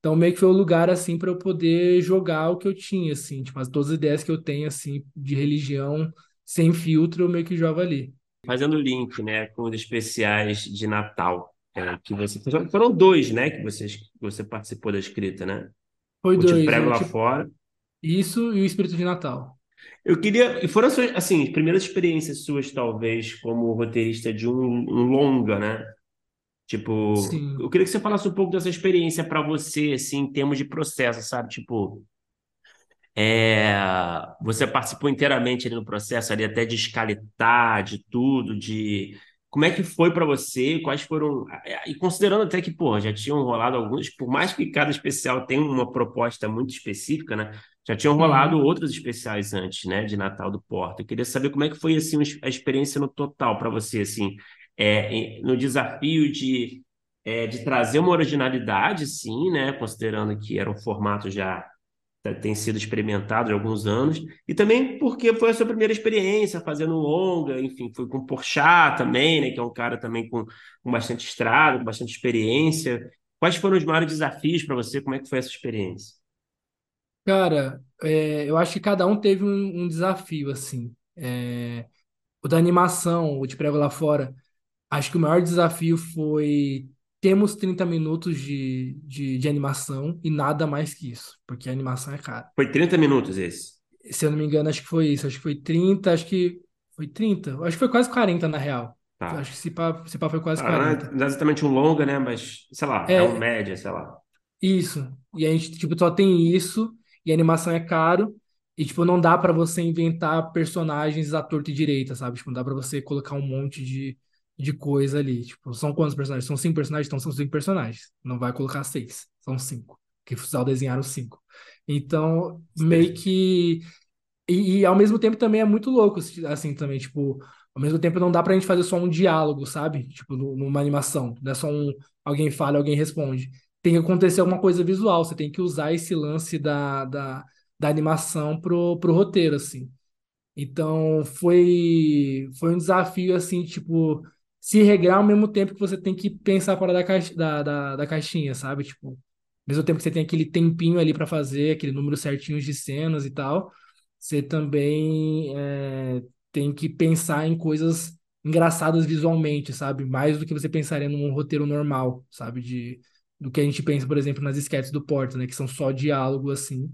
Então, meio que foi o lugar, assim, para eu poder jogar o que eu tinha, assim, tipo, as todas as ideias que eu tenho, assim, de religião, sem filtro, eu meio que jogo ali. Fazendo link, né, com os especiais de Natal, é, que você foram dois, né, que você, que você participou da escrita, né? Foi O Te dois, Prego né? Lá Tipo, Fora. isso e o Espírito de Natal. Eu queria, e foram as suas, assim, as primeiras experiências suas, talvez, como roteirista de um, um longa, né? Tipo, eu Sim. queria que você falasse um pouco dessa experiência para você, assim, em termos de processo, sabe? Tipo, É, você participou inteiramente ali no processo, ali até de escaletar, de tudo, de como é que foi para você, quais foram, e considerando até que, pô, já tinham rolado alguns, por mais que cada especial tenha uma proposta muito específica, né? Já tinham rolado Uhum. outros especiais antes, né, de Natal do Porto. Eu queria saber como é que foi assim a experiência no total para você, assim, é, no desafio de é, de trazer uma originalidade, sim, né, considerando que era um formato já tem sido experimentado há alguns anos, e também porque foi a sua primeira experiência fazendo longa, enfim, foi com Porchat também, né, que é um cara também com, com bastante estrada, com bastante experiência. Quais foram os maiores desafios para você? Como é que foi essa experiência? Cara, é, eu acho que cada um teve um, um desafio, assim. É, o da animação, o Te Prego Lá Fora, acho que o maior desafio foi temos 30 minutos de, de, de animação e nada mais que isso, porque a animação é cara. Foi 30 minutos esse. Se eu não me engano, acho que foi isso. Acho que foi 30, acho que foi 30. Acho que foi quase 40 na real. Acho Tá. que se pá, se pá foi quase Ah, não é 40. não é exatamente um longa, né, mas, sei lá, é um É, média, sei lá. isso. E a gente, tipo, só tem isso, e a animação é caro, e, tipo, não dá pra você inventar personagens à torta e direita, sabe? Tipo, não dá pra você colocar um monte de, de coisa ali. Tipo, são quantos personagens? São cinco personagens? Então são cinco personagens. Não vai colocar seis. São cinco. Que só desenharam cinco. Então, meio que E, e, ao mesmo tempo também é muito louco, assim, também, tipo, ao mesmo tempo não dá pra gente fazer só um diálogo, sabe? Tipo, nu- numa animação. Não é só um, alguém fala, alguém responde. Tem que acontecer alguma coisa visual, você tem que usar esse lance da, da, da animação pro, pro roteiro, assim. Então, foi, foi um desafio, assim, tipo, se regrar ao mesmo tempo que você tem que pensar fora da, caixa, da, da, da caixinha, sabe? Tipo, ao mesmo tempo que você tem aquele tempinho ali pra fazer, aquele número certinho de cenas e tal, você também é, tem que pensar em coisas engraçadas visualmente, sabe? Mais do que você pensaria num roteiro normal, sabe? De, do que a gente pensa, por exemplo, nas sketches do Porta, né? Que são só diálogo, assim,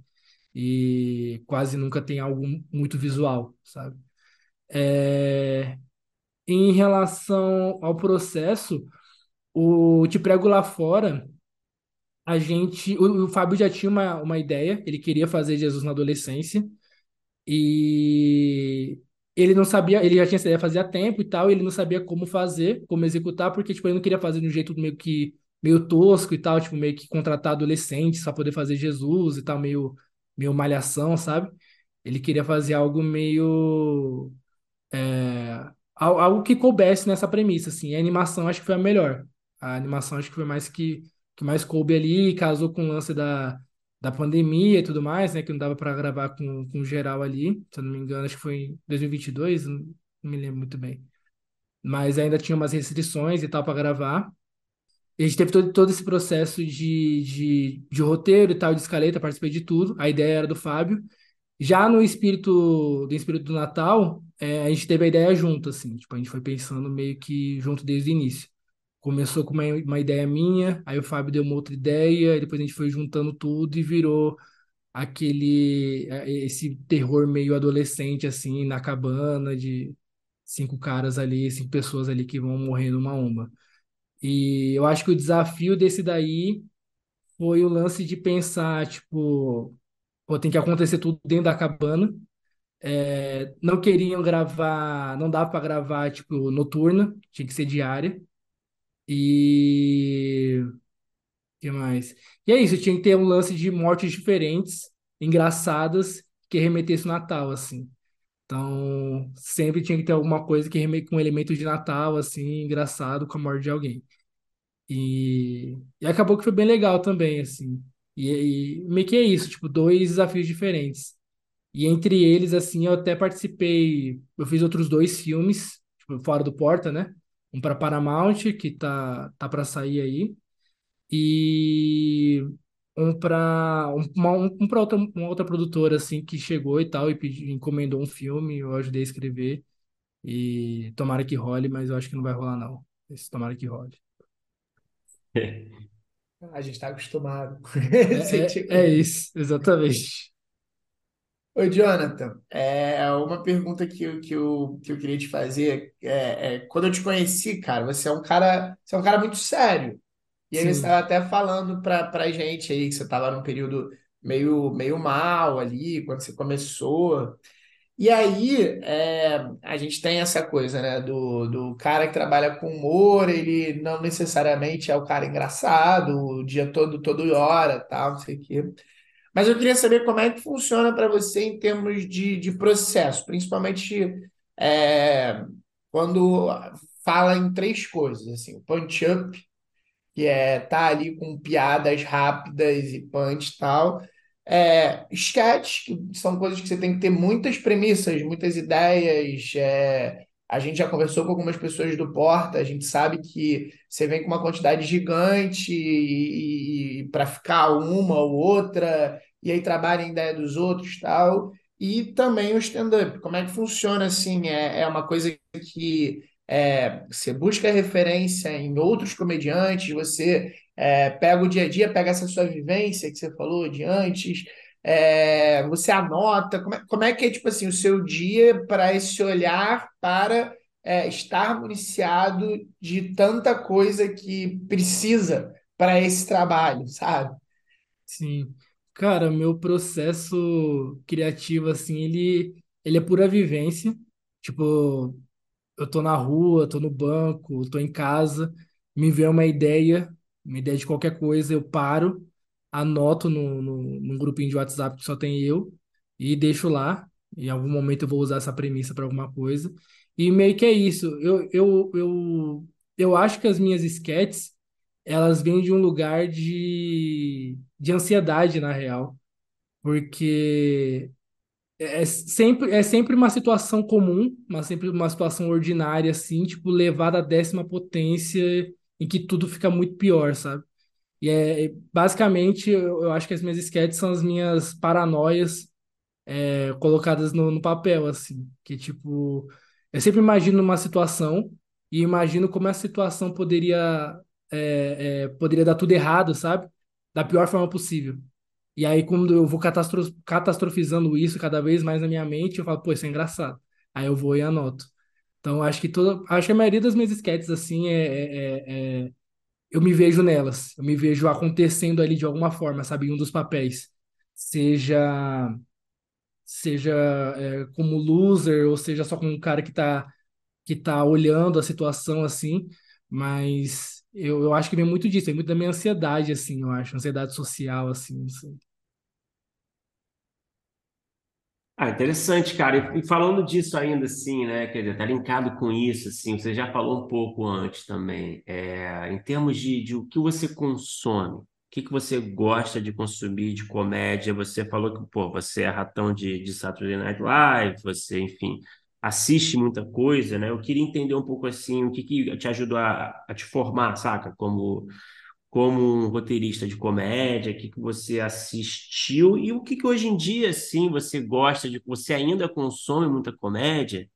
e quase nunca tem algo muito visual, sabe? É, em relação ao processo, o Te Prego Lá Fora, a gente. O, o Fábio já tinha uma, uma ideia, ele queria fazer Jesus na adolescência, e ele não sabia, ele já tinha essa ideia fazia tempo e tal, e ele não sabia como fazer, como executar, porque tipo, ele não queria fazer de um jeito meio que meio tosco e tal, tipo, meio que contratar adolescentes para poder fazer Jesus e tal, meio, meio malhação, sabe? Ele queria fazer algo meio. é, algo que coubesse nessa premissa, assim. A animação acho que foi a melhor. A animação acho que foi mais que, que mais coube ali, casou com o lance da, da pandemia e tudo mais, né? Que não dava para gravar com, com geral ali, se eu não me engano, acho que foi em 2022, não, não me lembro muito bem. Mas ainda tinha umas restrições e tal para gravar. E a gente teve todo, todo esse processo de, de, de roteiro e tal, de escaleta, participei de tudo. A ideia era do Fábio. Já no espírito do espírito do Natal, é, a gente teve a ideia junto, assim. Tipo, a gente foi pensando meio que junto desde o início. Começou com uma, uma ideia minha, aí o Fábio deu uma outra ideia, depois a gente foi juntando tudo e virou aquele é, esse terror meio adolescente, assim, na cabana de cinco caras ali, cinco pessoas ali que vão morrer numa uma. E eu acho que o desafio desse daí foi o lance de pensar, tipo, pô, tem que acontecer tudo dentro da cabana. É, não queriam gravar, não dava para gravar, tipo, noturna, tinha que ser diária. E o que mais? E é isso, tinha que ter um lance de mortes diferentes, engraçadas, que remetesse ao Natal, assim. Então, sempre tinha que ter alguma coisa que remete com um elemento de Natal, assim, engraçado, com a morte de alguém. E, e acabou que foi bem legal também, assim. E, e meio que é isso, tipo, dois desafios diferentes. E entre eles, assim, eu até participei, eu fiz outros dois filmes, tipo, fora do Porta, né? Um para Paramount, que tá, tá para sair aí, e um para um, uma, um para outra, uma outra produtora, assim, que chegou e tal, e pediu, encomendou um filme, eu ajudei a escrever, e tomara que role, mas eu acho que não vai rolar, não. Esse tomara que role. A gente tá acostumado. É, é, é isso, exatamente. Oi, Jonathan. É uma pergunta que, eu- que, eu, que eu queria te fazer. É, é, quando eu te conheci, cara, você é um cara, você é um cara muito sério. E aí você Sim, estava até falando pra, pra gente aí que você estava num período meio, meio mal ali, quando você começou. E aí, é, a gente tem essa coisa, né, do, do cara que trabalha com humor, ele não necessariamente é o cara engraçado, o dia todo, toda hora, tal, não sei o quê. Mas eu queria saber como é que funciona para você em termos de, de processo, principalmente é, quando fala em três coisas, assim, o punch-up, que é tá ali com piadas rápidas e punch e tal. É, sketch, que são coisas que você tem que ter muitas premissas, muitas ideias. é, a gente já conversou com algumas pessoas do Porta, a gente sabe que você vem com uma quantidade gigante e, e, para ficar uma ou outra, e aí trabalha em ideia dos outros tal. E também o stand-up. Como é que funciona assim? É, é uma coisa que é, você busca referência em outros comediantes, você é, pega o dia a dia, pega essa sua vivência que você falou de antes, é, você anota, como é, como é que é tipo assim, o seu dia para esse olhar para é, estar municiado de tanta coisa que precisa para esse trabalho, sabe? sim. Cara, meu processo criativo, assim, ele, ele é pura vivência. Tipo, eu tô na rua, tô no banco, tô em casa, me vem uma ideia, uma ideia de qualquer coisa, eu paro, anoto no, no, num grupinho de WhatsApp que só tem eu e deixo lá. Em algum momento eu vou usar essa premissa para alguma coisa. E meio que é isso. Eu, eu, eu, eu acho que as minhas sketches, elas vêm de um lugar de, de ansiedade, na real. Porque é é sempre, é sempre uma situação comum, mas sempre uma situação ordinária, assim, tipo, levada à décima potência, em que tudo fica muito pior, sabe? E é basicamente, eu, eu acho que as minhas sketches são as minhas paranoias é, colocadas no, no papel, assim, que tipo, eu sempre imagino uma situação e imagino como essa situação poderia, é, é, poderia dar tudo errado, sabe? Da pior forma possível. E aí, quando eu vou catastro- catastrofizando isso cada vez mais na minha mente, eu falo, pô, isso é engraçado. Aí eu vou e anoto. Então, acho que toda, acho que a maioria das minhas sketches, assim, é, é, é- é- eu me vejo nelas. Eu me vejo acontecendo ali de alguma forma, sabe? Em um dos papéis. Seja, seja, é, como loser, ou seja só como um cara que tá, que tá olhando a situação assim. Mas Eu, eu acho que vem muito disso, vem muito da minha ansiedade, assim, eu acho, ansiedade social, assim, assim. Ah, interessante, cara. E falando disso ainda, assim, né? Quer dizer, tá linkado com isso, assim, você já falou um pouco antes também. É, em termos de, de o que você consome, o que que você gosta de consumir de comédia? Você falou que, pô, você é ratão de, de Saturday Night Live, você, enfim, assiste muita coisa, né? Eu queria entender um pouco, assim, o que que te ajudou a, a te formar, saca? Como como um roteirista de comédia, o que que você assistiu e o que que hoje em dia, assim, você gosta de, você ainda consome muita comédia?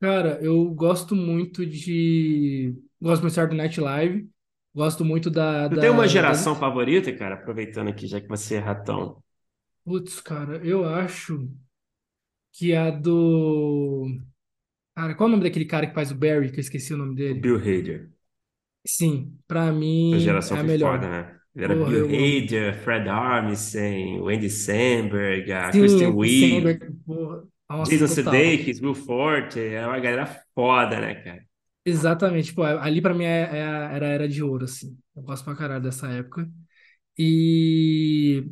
Cara, eu gosto muito de. Gosto muito de Saturday Night Live, gosto muito da, Tu tem uma da, geração favorita, cara? Aproveitando aqui, já que você é ratão. Putz, cara, eu acho que a do. Cara, qual é o nome daquele cara que faz o Barry, que eu esqueci o nome dele? Bill Hader. Sim, pra Essa mim é geração a foi foda, melhor. né? Era Porra, Bill eu amo. Hader, Fred Armisen, o Andy Samberg, a Sim, Kristen Andy Wiig, Samberg, porra. Nossa, Jason total. Sudeikis, Will Forte. É uma galera foda, né, cara? Exatamente, tipo, ali pra mim é, é a- era a era de ouro, assim. Eu gosto pra caralho dessa época. E,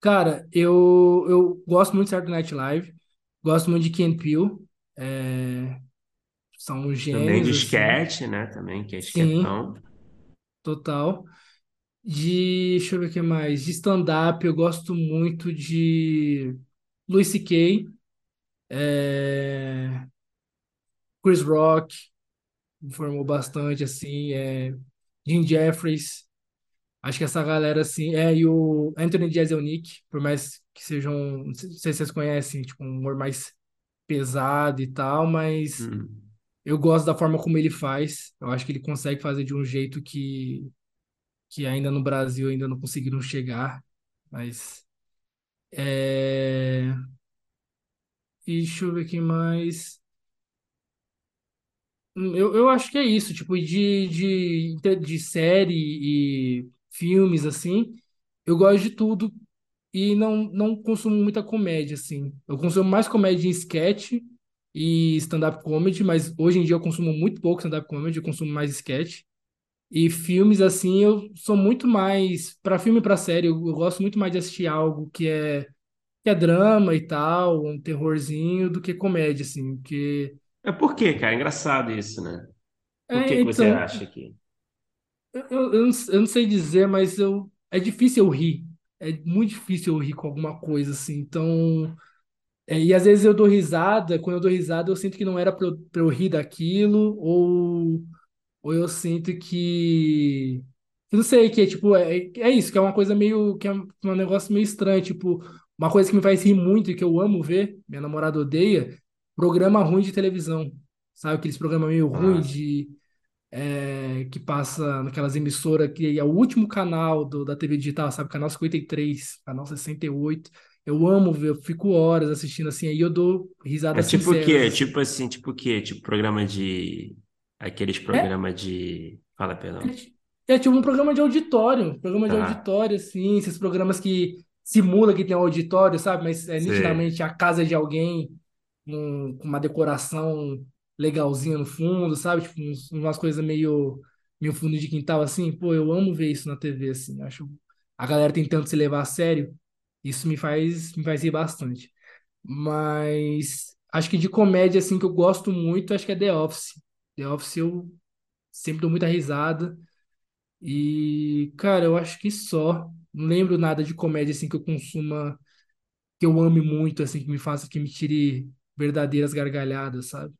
cara, eu, eu gosto muito de Saturday Night Live, gosto muito de Key and Peele, são Também de gênios, assim. sketch, né? Também, que é Sim, sketchão. total. De, deixa eu ver o que mais, de stand-up, eu gosto muito de Louis C.K., é, Chris Rock, me formou bastante, assim, é, Jim Jeffries. Acho que essa galera, assim, é, e o Anthony Jeselnik, por mais que sejam, não sei se vocês conhecem, tipo, um humor mais pesado e tal, mas Hum. Eu gosto da forma como ele faz. Eu acho que ele consegue fazer de um jeito que, que ainda no Brasil ainda não conseguiram chegar. Mas, é... E deixa eu ver quem mais. Hum, Eu, eu acho que é isso, tipo, de, de, de série e filmes, assim, eu gosto de tudo e não, não consumo muita comédia, assim. Eu consumo mais comédia em sketch e stand-up comedy, mas hoje em dia eu consumo muito pouco stand-up comedy, eu consumo mais sketch. E filmes, assim, eu sou muito mais. Para filme e para série, eu, eu gosto muito mais de assistir algo que é, que é drama e tal, um terrorzinho, do que comédia, assim. Porque. É por quê, cara? Engraçado isso, né? Por que É, que você então, acha que... eu, eu, eu não, eu não sei dizer, mas eu, é difícil eu rir. É muito difícil eu rir com alguma coisa, assim. Então. É, e às vezes eu dou risada, quando eu dou risada, eu sinto que não era pra eu, pra eu rir daquilo, ou, ou eu sinto que. Eu não sei, que é tipo, é, é isso, que é uma coisa meio. que é um um negócio meio estranho. Tipo, uma coisa que me faz rir muito e que eu amo ver, minha namorada odeia, programa ruim de televisão. Sabe, aqueles programas meio ruins Nossa. de é, que passa naquelas emissoras que é o último canal do, da TV digital, sabe? Canal 53, canal 68. Eu amo ver, eu fico horas assistindo assim, aí eu dou É risadas tipo o quê? assim. Tipo assim, tipo o quê? Tipo programa de... Aqueles É, programas de... Fala, perdão. é, é tipo um programa de auditório, programa de Tá. auditório, assim, esses programas que simula que tem um auditório, sabe? Mas é nitidamente a casa de alguém, um- com uma decoração legalzinha no fundo, sabe? Tipo, uns- umas coisas meio, meio fundo de quintal, assim. Pô, eu amo ver isso na TV, assim. Acho a galera tentando se levar a sério, isso me faz, me faz rir bastante. Mas acho que de comédia, assim, que eu gosto muito, acho que é The Office. The Office eu sempre dou muita risada. E, cara, eu acho que só. Não lembro nada de comédia, assim, que eu consuma, que eu ame muito, assim, que me faça, que me tire verdadeiras gargalhadas, sabe?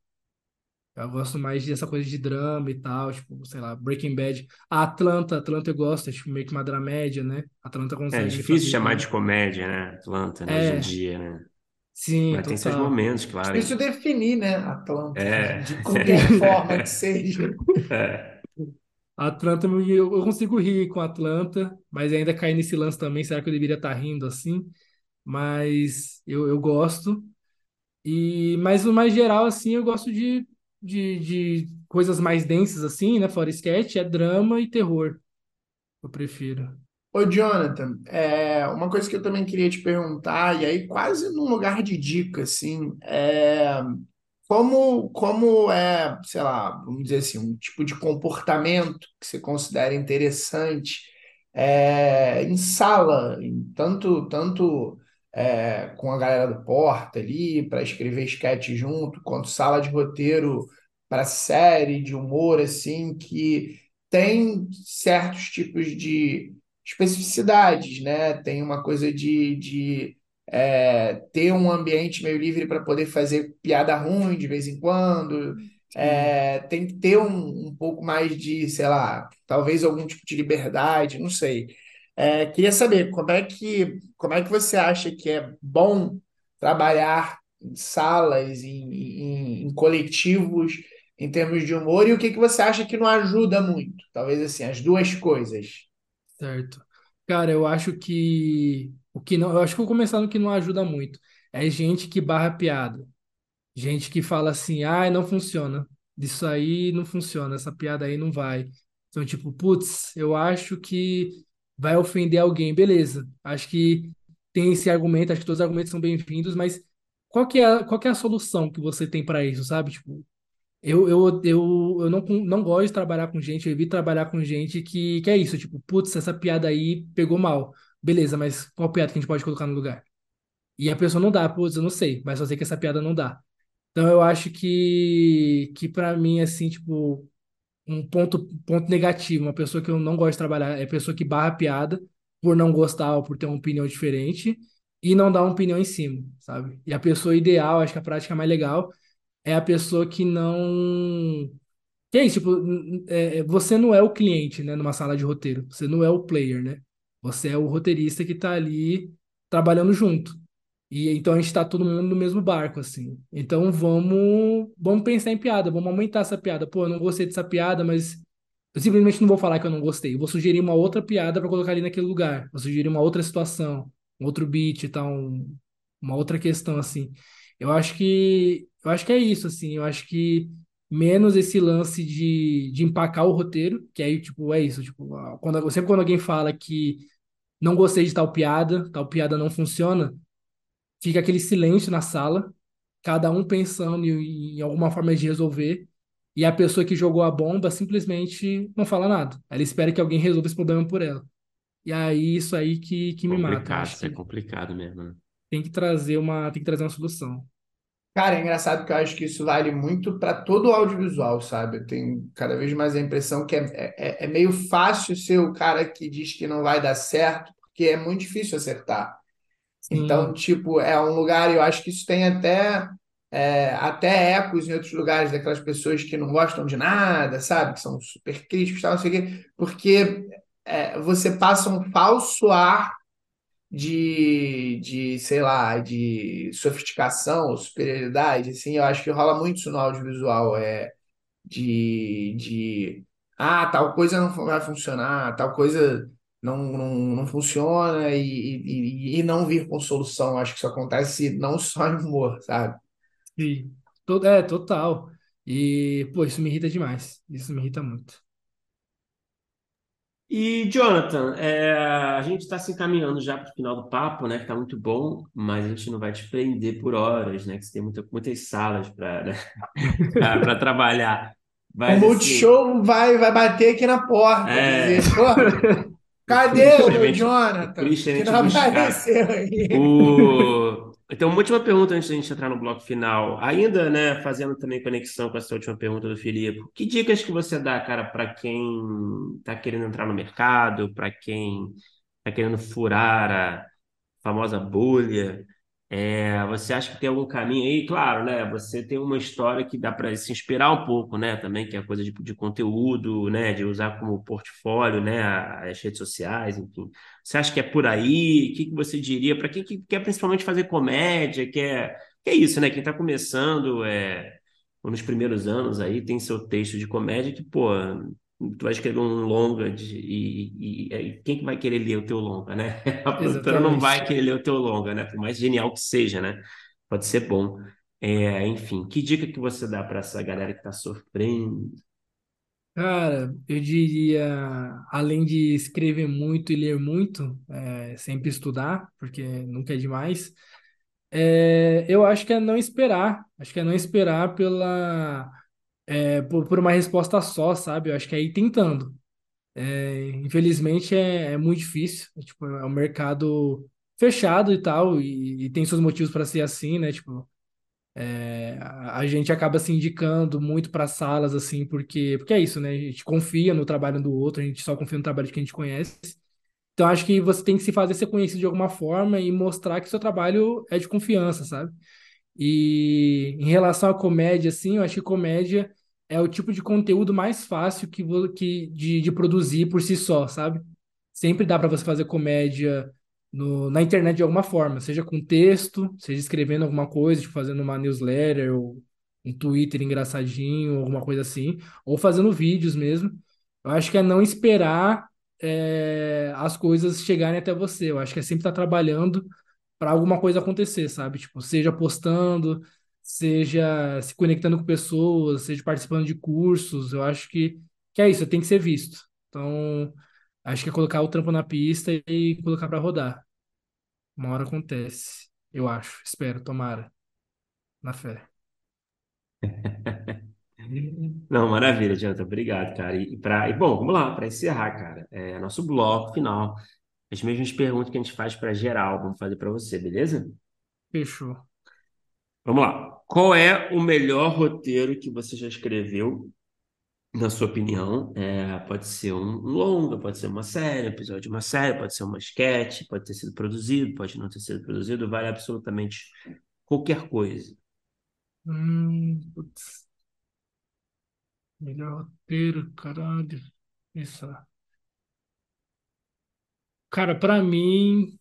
Eu gosto mais dessa coisa de drama e tal, tipo, sei lá, Breaking Bad. A Atlanta, Atlanta eu gosto, é tipo meio que uma dramédia, né? Atlanta É consegue difícil fazer chamar de comédia, né? Atlanta, né? Hoje em É, dia, né? sim, Mas tem seus momentos, claro. Difícil definir, né, Atlanta, É. de qualquer forma que seja. É. Atlanta, eu, eu consigo rir com a Atlanta, mas ainda cair nesse lance também, será que eu deveria estar rindo assim? Mas eu, eu gosto. E, mas no mais geral, assim, eu gosto de, de, de coisas mais densas, assim, né? Fora sketch, é drama e terror. Eu prefiro. Ô, Jonathan, é, uma coisa que eu também queria te perguntar, e aí quase num lugar de dica, assim, é, como, como é, sei lá, vamos dizer assim, um tipo de comportamento que você considera interessante é, em sala, em tanto, tanto é, com a galera do Porta ali, para escrever sketch junto, quanto sala de roteiro para série de humor, assim, que tem certos tipos de especificidades, né? Tem uma coisa de, de é, ter um ambiente meio livre para poder fazer piada ruim de vez em quando. É, tem que ter um, um pouco mais de, sei lá, talvez algum tipo de liberdade, não sei. É, queria saber como é que, como é que você acha que é bom trabalhar em salas, em, em, em coletivos, em termos de humor, e o que que você acha que não ajuda muito? Talvez assim, as duas coisas. Certo. Cara, eu acho que o que não, eu acho que vou começar no que não ajuda muito. É gente que barra piada. Gente que fala assim, ai, não funciona. Isso aí não funciona, essa piada aí não vai. Então, tipo, putz, eu acho que vai ofender alguém. Beleza. Acho que tem esse argumento, acho que todos os argumentos são bem-vindos, mas qual que é a, qual que é a solução que você tem para isso, sabe? Tipo, eu, eu, eu, eu não, não gosto de trabalhar com gente, eu evito trabalhar com gente que, que é isso, tipo, putz, essa piada aí pegou mal. Beleza, mas qual piada que a gente pode colocar no lugar? E a pessoa não dá, putz, eu não sei, mas só sei que essa piada não dá. Então eu acho que, que para mim, assim, tipo, um ponto, ponto negativo, uma pessoa que eu não gosto de trabalhar é a pessoa que barra piada por não gostar ou por ter uma opinião diferente e não dá uma opinião em cima, sabe? E a pessoa ideal, acho que a prática mais legal é a pessoa que não. Que é isso, tipo, é, é, você não é o cliente, né, numa sala de roteiro. Você não é o player, né? Você é o roteirista que tá ali trabalhando junto. E então a gente tá todo mundo no mesmo barco, assim. Então vamos, vamos pensar em piada, vamos aumentar essa piada. Pô, eu não gostei dessa piada, mas eu simplesmente não vou falar que eu não gostei. Eu vou sugerir uma outra piada para colocar ali naquele lugar. Vou sugerir uma outra situação, um outro beat e tal, um- uma outra questão, assim. Eu acho que eu acho que é isso, assim. Eu acho que menos esse lance de, de empacar o roteiro, que aí, tipo, é isso. Tipo, quando, sempre quando alguém fala que não gostei de tal piada, tal piada não funciona, fica aquele silêncio na sala, cada um pensando em, em alguma forma de resolver, e a pessoa que jogou a bomba simplesmente não fala nada. Ela espera que alguém resolva esse problema por ela. E aí, isso aí que, que me mata. Complicado, isso é complicado mesmo, né? tem que trazer uma, tem que trazer uma solução. Cara, é engraçado que eu acho que isso vale muito para todo o audiovisual, sabe? Eu tenho cada vez mais a impressão que é, é, é é meio fácil ser o cara que diz que não vai dar certo, porque é muito difícil acertar. Então, tipo, é um lugar, eu acho que isso tem até, é, até ecos em outros lugares, daquelas pessoas que não gostam de nada, sabe? Que são super críticos, tal, não sei o quê, porque é, você passa um falso ar de, de, sei lá, de sofisticação, superioridade, assim, eu acho que rola muito isso no audiovisual, é de, de ah, tal coisa não vai funcionar, tal coisa não, não, não funciona e, e, e não vir com solução. Acho que isso acontece não só em humor, sabe? sim. É, total. E, pô, isso me irrita demais. Isso me irrita muito. E, Jonathan, é, a gente está se encaminhando já para o final do papo, né? Que tá muito bom, mas a gente não vai te prender por horas, né? Que você tem muita- muitas salas para para trabalhar. O Mas, assim, Multishow vai, vai bater aqui na porta, é, dizer, o cadê o o Jonathan? Christian Que não apareceu aí. O... Então, uma última pergunta antes da gente entrar no bloco final. Ainda, né, fazendo também conexão com essa última pergunta do Filipe, que dicas que você dá, cara, para quem está querendo entrar no mercado, para quem está querendo furar a famosa bolha? É, você acha que tem algum caminho aí? Claro, né? Você tem uma história que dá para se inspirar um pouco, né? Também, que é a coisa de, de conteúdo, né? De usar como portfólio, né? As redes sociais, enfim. Você acha que é por aí? O que que você diria para quem que quer principalmente fazer comédia, quer, que é isso, né? Quem está começando, é, nos primeiros anos aí, tem seu texto de comédia que, pô, tu vai escrever um longa de, e, e- e quem que vai querer ler o teu longa, né? A produtora não vai querer ler o teu longa, né? Por mais genial que seja, né? Pode ser bom. É, enfim, que dica que você dá para essa galera que está sofrendo? Cara, eu diria, além de escrever muito e ler muito, é, sempre estudar, porque nunca é demais. É, eu acho que é não esperar. Acho que é não esperar pela, é, por, por uma resposta só, sabe? Eu acho que é ir tentando. É, infelizmente é, é muito difícil. É, tipo, é um mercado fechado e tal, e, e tem seus motivos para ser assim, né? Tipo, é, a, a gente acaba se indicando muito para salas assim, porque, porque é isso, né? A gente confia no trabalho do outro, a gente só confia no trabalho de quem a gente conhece. Então acho que você tem que se fazer ser conhecido de alguma forma e mostrar que seu trabalho é de confiança, sabe? E em relação à comédia, assim, eu acho que comédia é o tipo de conteúdo mais fácil que, que de, de produzir por si só, sabe? Sempre dá para você fazer comédia no, na internet de alguma forma, seja com texto, seja escrevendo alguma coisa, tipo fazendo uma newsletter ou um Twitter engraçadinho, alguma coisa assim, ou fazendo vídeos mesmo. Eu acho que é não esperar é, as coisas chegarem até você. Eu acho que é sempre estar trabalhando para alguma coisa acontecer, sabe? Tipo, seja postando, seja se conectando com pessoas, seja participando de cursos. Eu acho que, que é isso, tem que ser visto. Então, acho que é colocar o trampo na pista e colocar para rodar. Uma hora acontece, eu acho, espero, tomara, na fé. Não, maravilha, Jonathan. Obrigado, cara. E, pra, e bom, vamos lá, para encerrar, cara. É nosso bloco final. As mesmas perguntas que a gente faz para geral, vamos fazer para você, beleza? Fechou. Vamos lá. Qual é o melhor roteiro que você já escreveu, na sua opinião? É, pode ser um longa, pode ser uma série, um episódio de uma série, pode ser uma sketch, pode ter sido produzido, pode não ter sido produzido, vale absolutamente qualquer coisa. Hum, putz, melhor roteiro, caralho. Isso. Cara, pra mim,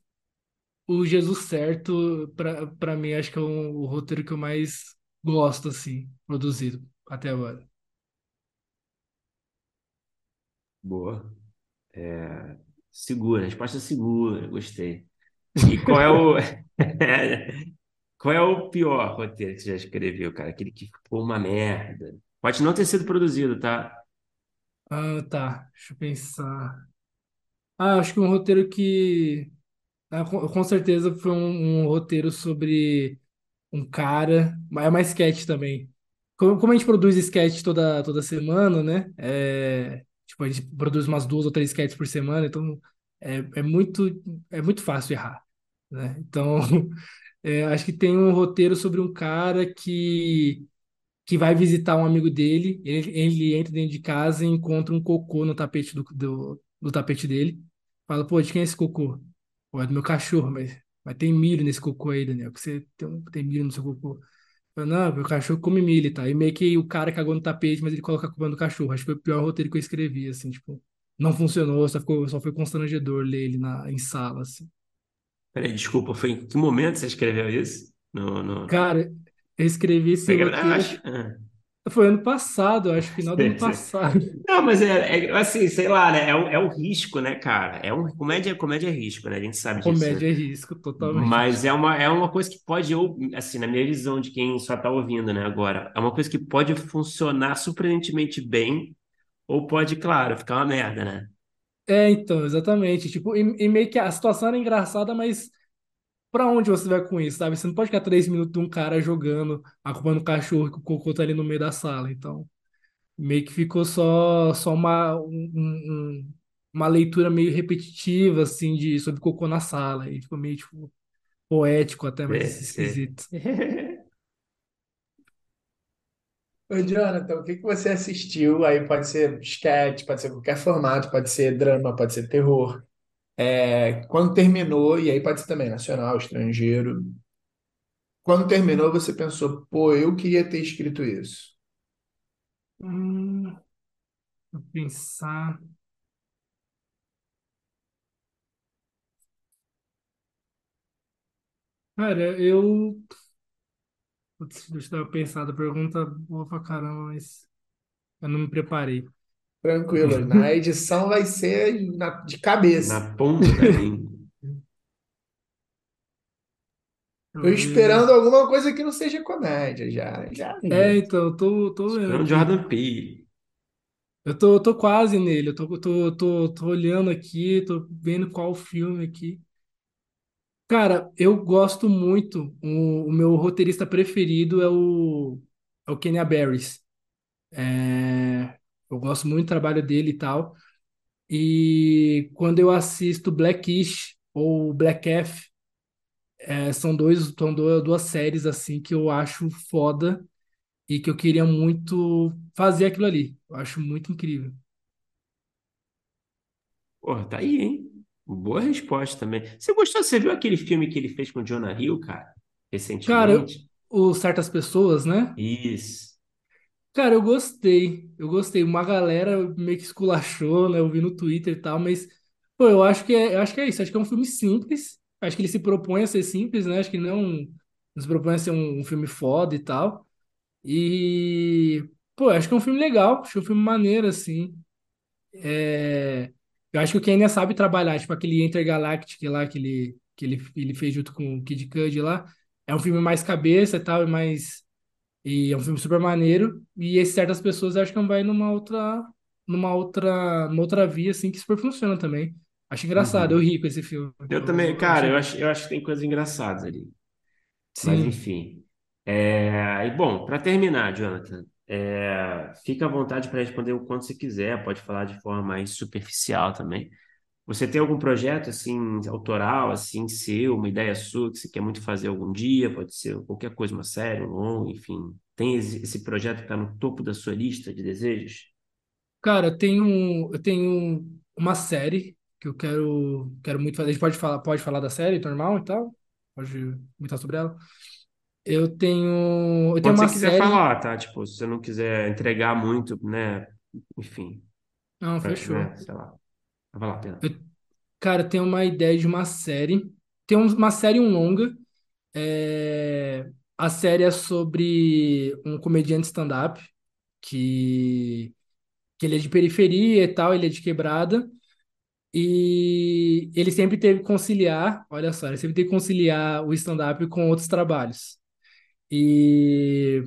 o Jesus Certo, pra, pra mim, acho que é o, o roteiro que eu mais gosto, assim, produzido até agora. Boa. É, segura, resposta segura, gostei. E qual é o qual é o pior roteiro que você já escreveu, cara? Aquele que ficou uma merda. Pode não ter sido produzido, tá? Ah, tá. Deixa eu pensar. Ah, acho que um roteiro que. Ah, com, certeza foi um, um roteiro sobre um cara. É uma sketch também. Como, como a gente produz sketch toda, toda semana, né? É, tipo, a gente produz umas duas ou três sketches por semana, então é, é muito, é muito fácil errar, né? Então, é, acho que tem um roteiro sobre um cara que que vai visitar um amigo dele, ele, ele entra dentro de casa e encontra um cocô no tapete do, do, do tapete dele. Fala, pô, de quem é esse cocô? Pô, é do meu cachorro, mas, mas tem milho nesse cocô aí, Daniel, que você tem, tem milho no seu cocô. Fala, não, meu cachorro come milho, tá? E meio que o cara cagou no tapete, mas ele coloca a culpa no cachorro. Acho que foi o pior roteiro que eu escrevi, assim, tipo, não funcionou, só ficou, só foi constrangedor ler ele na, em sala, assim. Peraí, desculpa, foi em que momento você escreveu isso? No, no... Cara, eu escrevi esse. Ah, roteiro, acho... foi ano passado, acho, final do ano passado. Não, mas é, é assim, sei lá, né? É o, é o risco, né, cara? É um, comédia, comédia é risco, né? A gente sabe disso, né? Comédia é risco, Mas totalmente. é uma, é uma coisa que pode, ou, assim, na minha visão de quem só tá ouvindo, né, agora, é uma coisa que pode funcionar surpreendentemente bem, ou pode, claro, ficar uma merda, né? É, então, exatamente. Tipo, e, e meio que a situação era engraçada, mas pra onde você vai com isso, sabe? Você não pode ficar três minutos de um cara jogando, acompanhando o cachorro que o cocô tá ali no meio da sala. Então, meio que ficou só, só uma, um- um- um- uma leitura meio repetitiva, assim, de, sobre cocô na sala. E ficou meio, tipo, poético até, É, mas sei. esquisito. Ô, Jonathan, o que que você assistiu? Aí pode ser sketch, pode ser qualquer formato, pode ser drama, pode ser terror. É, quando terminou, e aí pode ser também nacional, estrangeiro. Quando terminou, você pensou, pô, eu queria ter escrito isso. Hum, vou pensar. Cara, eu. Putz, deixa eu dar. Pergunta boa pra caramba, mas eu não me preparei. Tranquilo, na edição vai ser na- de Na cabeça. ponta da língua. Eu Deixa eu esperando alguma coisa que não seja comédia, já, já É, então, eu tô, tô vendo Esperando. Jordan Peele. Eu tô, tô quase nele. Eu tô, tô, tô, tô olhando aqui, tô vendo qual filme aqui. Cara, eu gosto muito. O, o meu roteirista preferido é o, é o Kenya Barris. É, eu gosto muito do trabalho dele e tal. E quando eu assisto Blackish ou Black F, é, são dois, são duas, duas séries assim que eu acho foda e que eu queria muito fazer aquilo ali. Eu acho muito incrível. Porra, tá aí, hein? Boa resposta também. Você gostou? Você viu aquele filme que ele fez com o Jonah Hill, cara? Cara, Recentemente? o certas pessoas, né? Isso. Cara, eu gostei. Eu gostei. Uma galera meio que esculachou, né? Eu vi no Twitter e tal, mas pô, eu acho que é, eu acho que é isso. Acho que é um filme simples. Acho que ele se propõe a ser simples, né? Acho que não, não se propõe a ser um, um filme foda e tal. E pô, acho que é um filme legal. Acho que é um filme maneiro assim. É, Eu acho que o Kenya sabe trabalhar, tipo aquele Intergalactic lá que ele, que ele, ele fez junto com o Kid Cudi lá. É um filme mais cabeça e tal, e mais. E é um filme super maneiro. E esse certas pessoas eu acho que vai numa outra. Numa outra. Numa outra via, assim, que super funciona também. Acho engraçado, eu Uhum. ri com esse filme. Eu também, Eu cara, eu acho, eu acho que tem coisas engraçadas ali. Mas Sim. enfim. É, E bom, para terminar, Jonathan, é, fica à vontade para responder o quanto você quiser, pode falar de forma mais superficial também. Você tem algum projeto assim autoral, assim seu, uma ideia sua que você quer muito fazer algum dia? Pode ser qualquer coisa, uma série, um longo, enfim. Tem esse projeto que está no topo da sua lista de desejos? Cara, eu tenho, eu tenho uma série que eu quero, quero muito fazer. A gente pode falar, pode falar da série normal e tal? Pode comentar sobre ela? Eu tenho, eu tenho Quando você uma quiser série. falar, tá? Tipo, se você não quiser entregar muito, né? Enfim, Não, pra- né? fechou. Sei lá. Vai lá. Eu, cara, tenho uma ideia de uma série. Tem um- uma série um longa. É, a série é sobre um comediante stand-up que, que ele é de periferia e tal, ele é de quebrada. E ele sempre teve que conciliar, olha só, ele sempre teve que conciliar o stand-up com outros trabalhos. E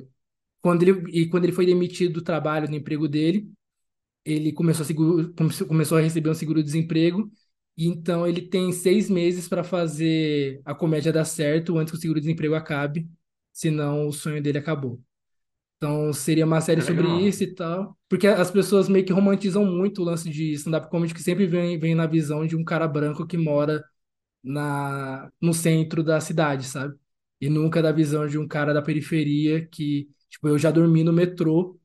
quando ele, e quando ele foi demitido do trabalho, do emprego dele, ele começou a, seguro, começou a receber um seguro-desemprego, e então ele tem seis meses para fazer a comédia dar certo antes que o seguro-desemprego acabe, senão o sonho dele acabou. Então seria uma série É sobre legal. isso e tal, porque as pessoas meio que romantizam muito o lance de stand-up comedy, que sempre vem, vem na visão de um cara branco que mora na, no centro da cidade, sabe? E nunca da visão de um cara da periferia que, tipo, eu já dormi no metrô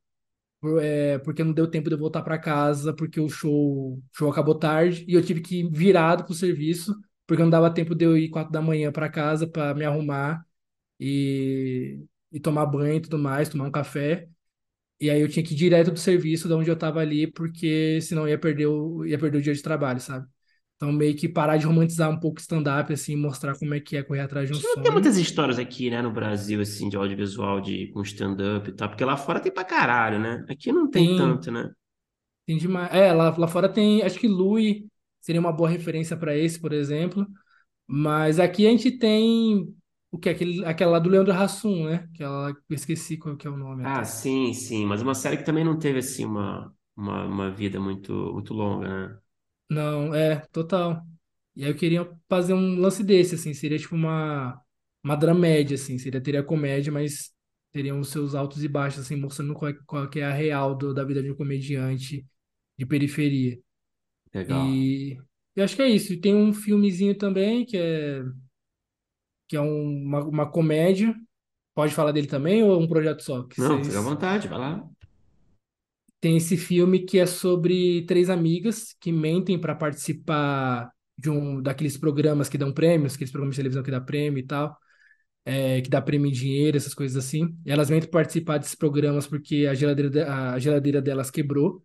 é, porque não deu tempo de eu voltar para casa, porque o show, show acabou tarde e eu tive que ir virado pro serviço, porque não dava tempo de eu ir quatro da manhã para casa para me arrumar e, e tomar banho e tudo mais, tomar um café. E aí eu tinha que ir direto do serviço, de onde eu tava ali, porque senão ia perder o, ia perder o dia de trabalho, sabe? Então meio que parar de romantizar um pouco o stand-up, assim, mostrar como é que é correr atrás de um não tem sonho. muitas histórias aqui, né, no Brasil, assim, de audiovisual, de, com stand-up e tal, porque lá fora tem pra caralho, né? Aqui não tem Tem, tanto, né? tem demais. É, lá, lá fora tem, acho que Louis seria uma boa referência para esse, por exemplo. Mas aqui a gente tem o que? Aquele, aquela lá do Leandro Hassum, né? Aquela, eu esqueci qual que é o nome Ah, até. sim, sim, mas uma série que também não teve, assim, uma, uma, uma vida muito, muito longa, né? Não, é, total. E aí eu queria fazer um lance desse, assim, seria tipo uma, uma dramédia, assim, seria, teria comédia, mas teriam os seus altos e baixos, assim, mostrando qual, é- qual que é a real do- da vida de um comediante de periferia. Legal. E eu acho que é isso. E tem um filmezinho também, que é, que é um- uma, uma comédia. Pode falar dele também, ou é um projeto só? Que Não, fica à vocês... vontade, vai lá. Tem esse filme que é sobre três amigas que mentem para participar de um daqueles programas que dão prêmios, aqueles programas de televisão que dá prêmio e tal, é, que dá prêmio em dinheiro, essas coisas assim. E elas mentem participar desses programas porque a geladeira, de- a geladeira delas quebrou.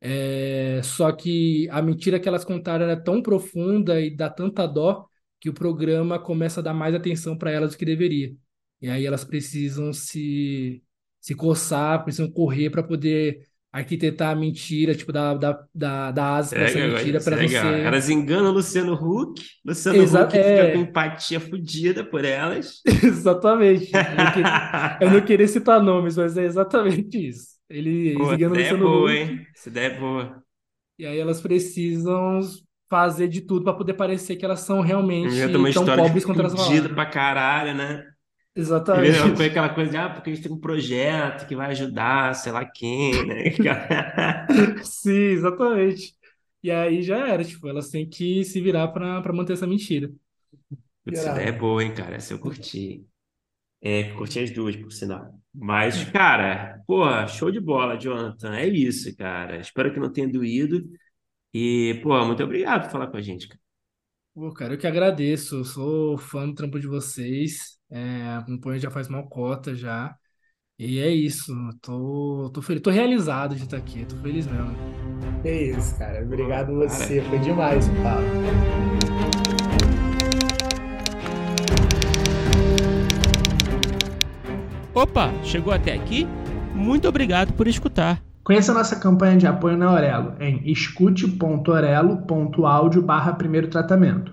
É, só que a mentira que elas contaram era tão profunda e dá tanta dó que o programa começa a dar mais atenção para elas do que deveria. E aí elas precisam se, se coçar, precisam correr para poder arquitetar a mentira, tipo, dar, dar, dar asas para essa mentira para ser. Elas enganam o Luciano Huck, Luciano Exa Huck fica com é, empatia fodida por elas. exatamente. Eu não queria, eu não queria citar nomes, mas é exatamente isso. Ele, Pô, enganam o é Luciano boa, Huck hein? Essa ideia é boa. E aí elas precisam fazer de tudo para poder parecer que elas são realmente tão pobres quanto elas falaram. pra caralho, né? Exatamente. Foi aquela coisa de, ah, porque a gente tem um projeto que vai ajudar, sei lá quem, né? Sim, exatamente. E aí já era, tipo, elas têm que se virar pra, pra manter essa mentira. Putz, essa ideia é boa, hein, cara? Essa eu curti. É, curti as duas, por sinal. Mas, cara, porra, show de bola, Jonathan. É isso, cara. Espero que não tenha doído. E, pô, muito obrigado por falar com a gente, cara. Pô, cara, eu que agradeço. Eu sou fã do trampo de vocês. É, acompanho já faz mal cota já. E é isso. Tô, tô feliz, tô realizado de estar aqui. Tô feliz mesmo. É isso, cara. Obrigado Cara. você. Foi demais o papo. Opa, chegou até aqui? Muito obrigado por escutar. Conheça a nossa campanha de apoio na Aurelo em escute.orelo.audio barra primeiro tratamento.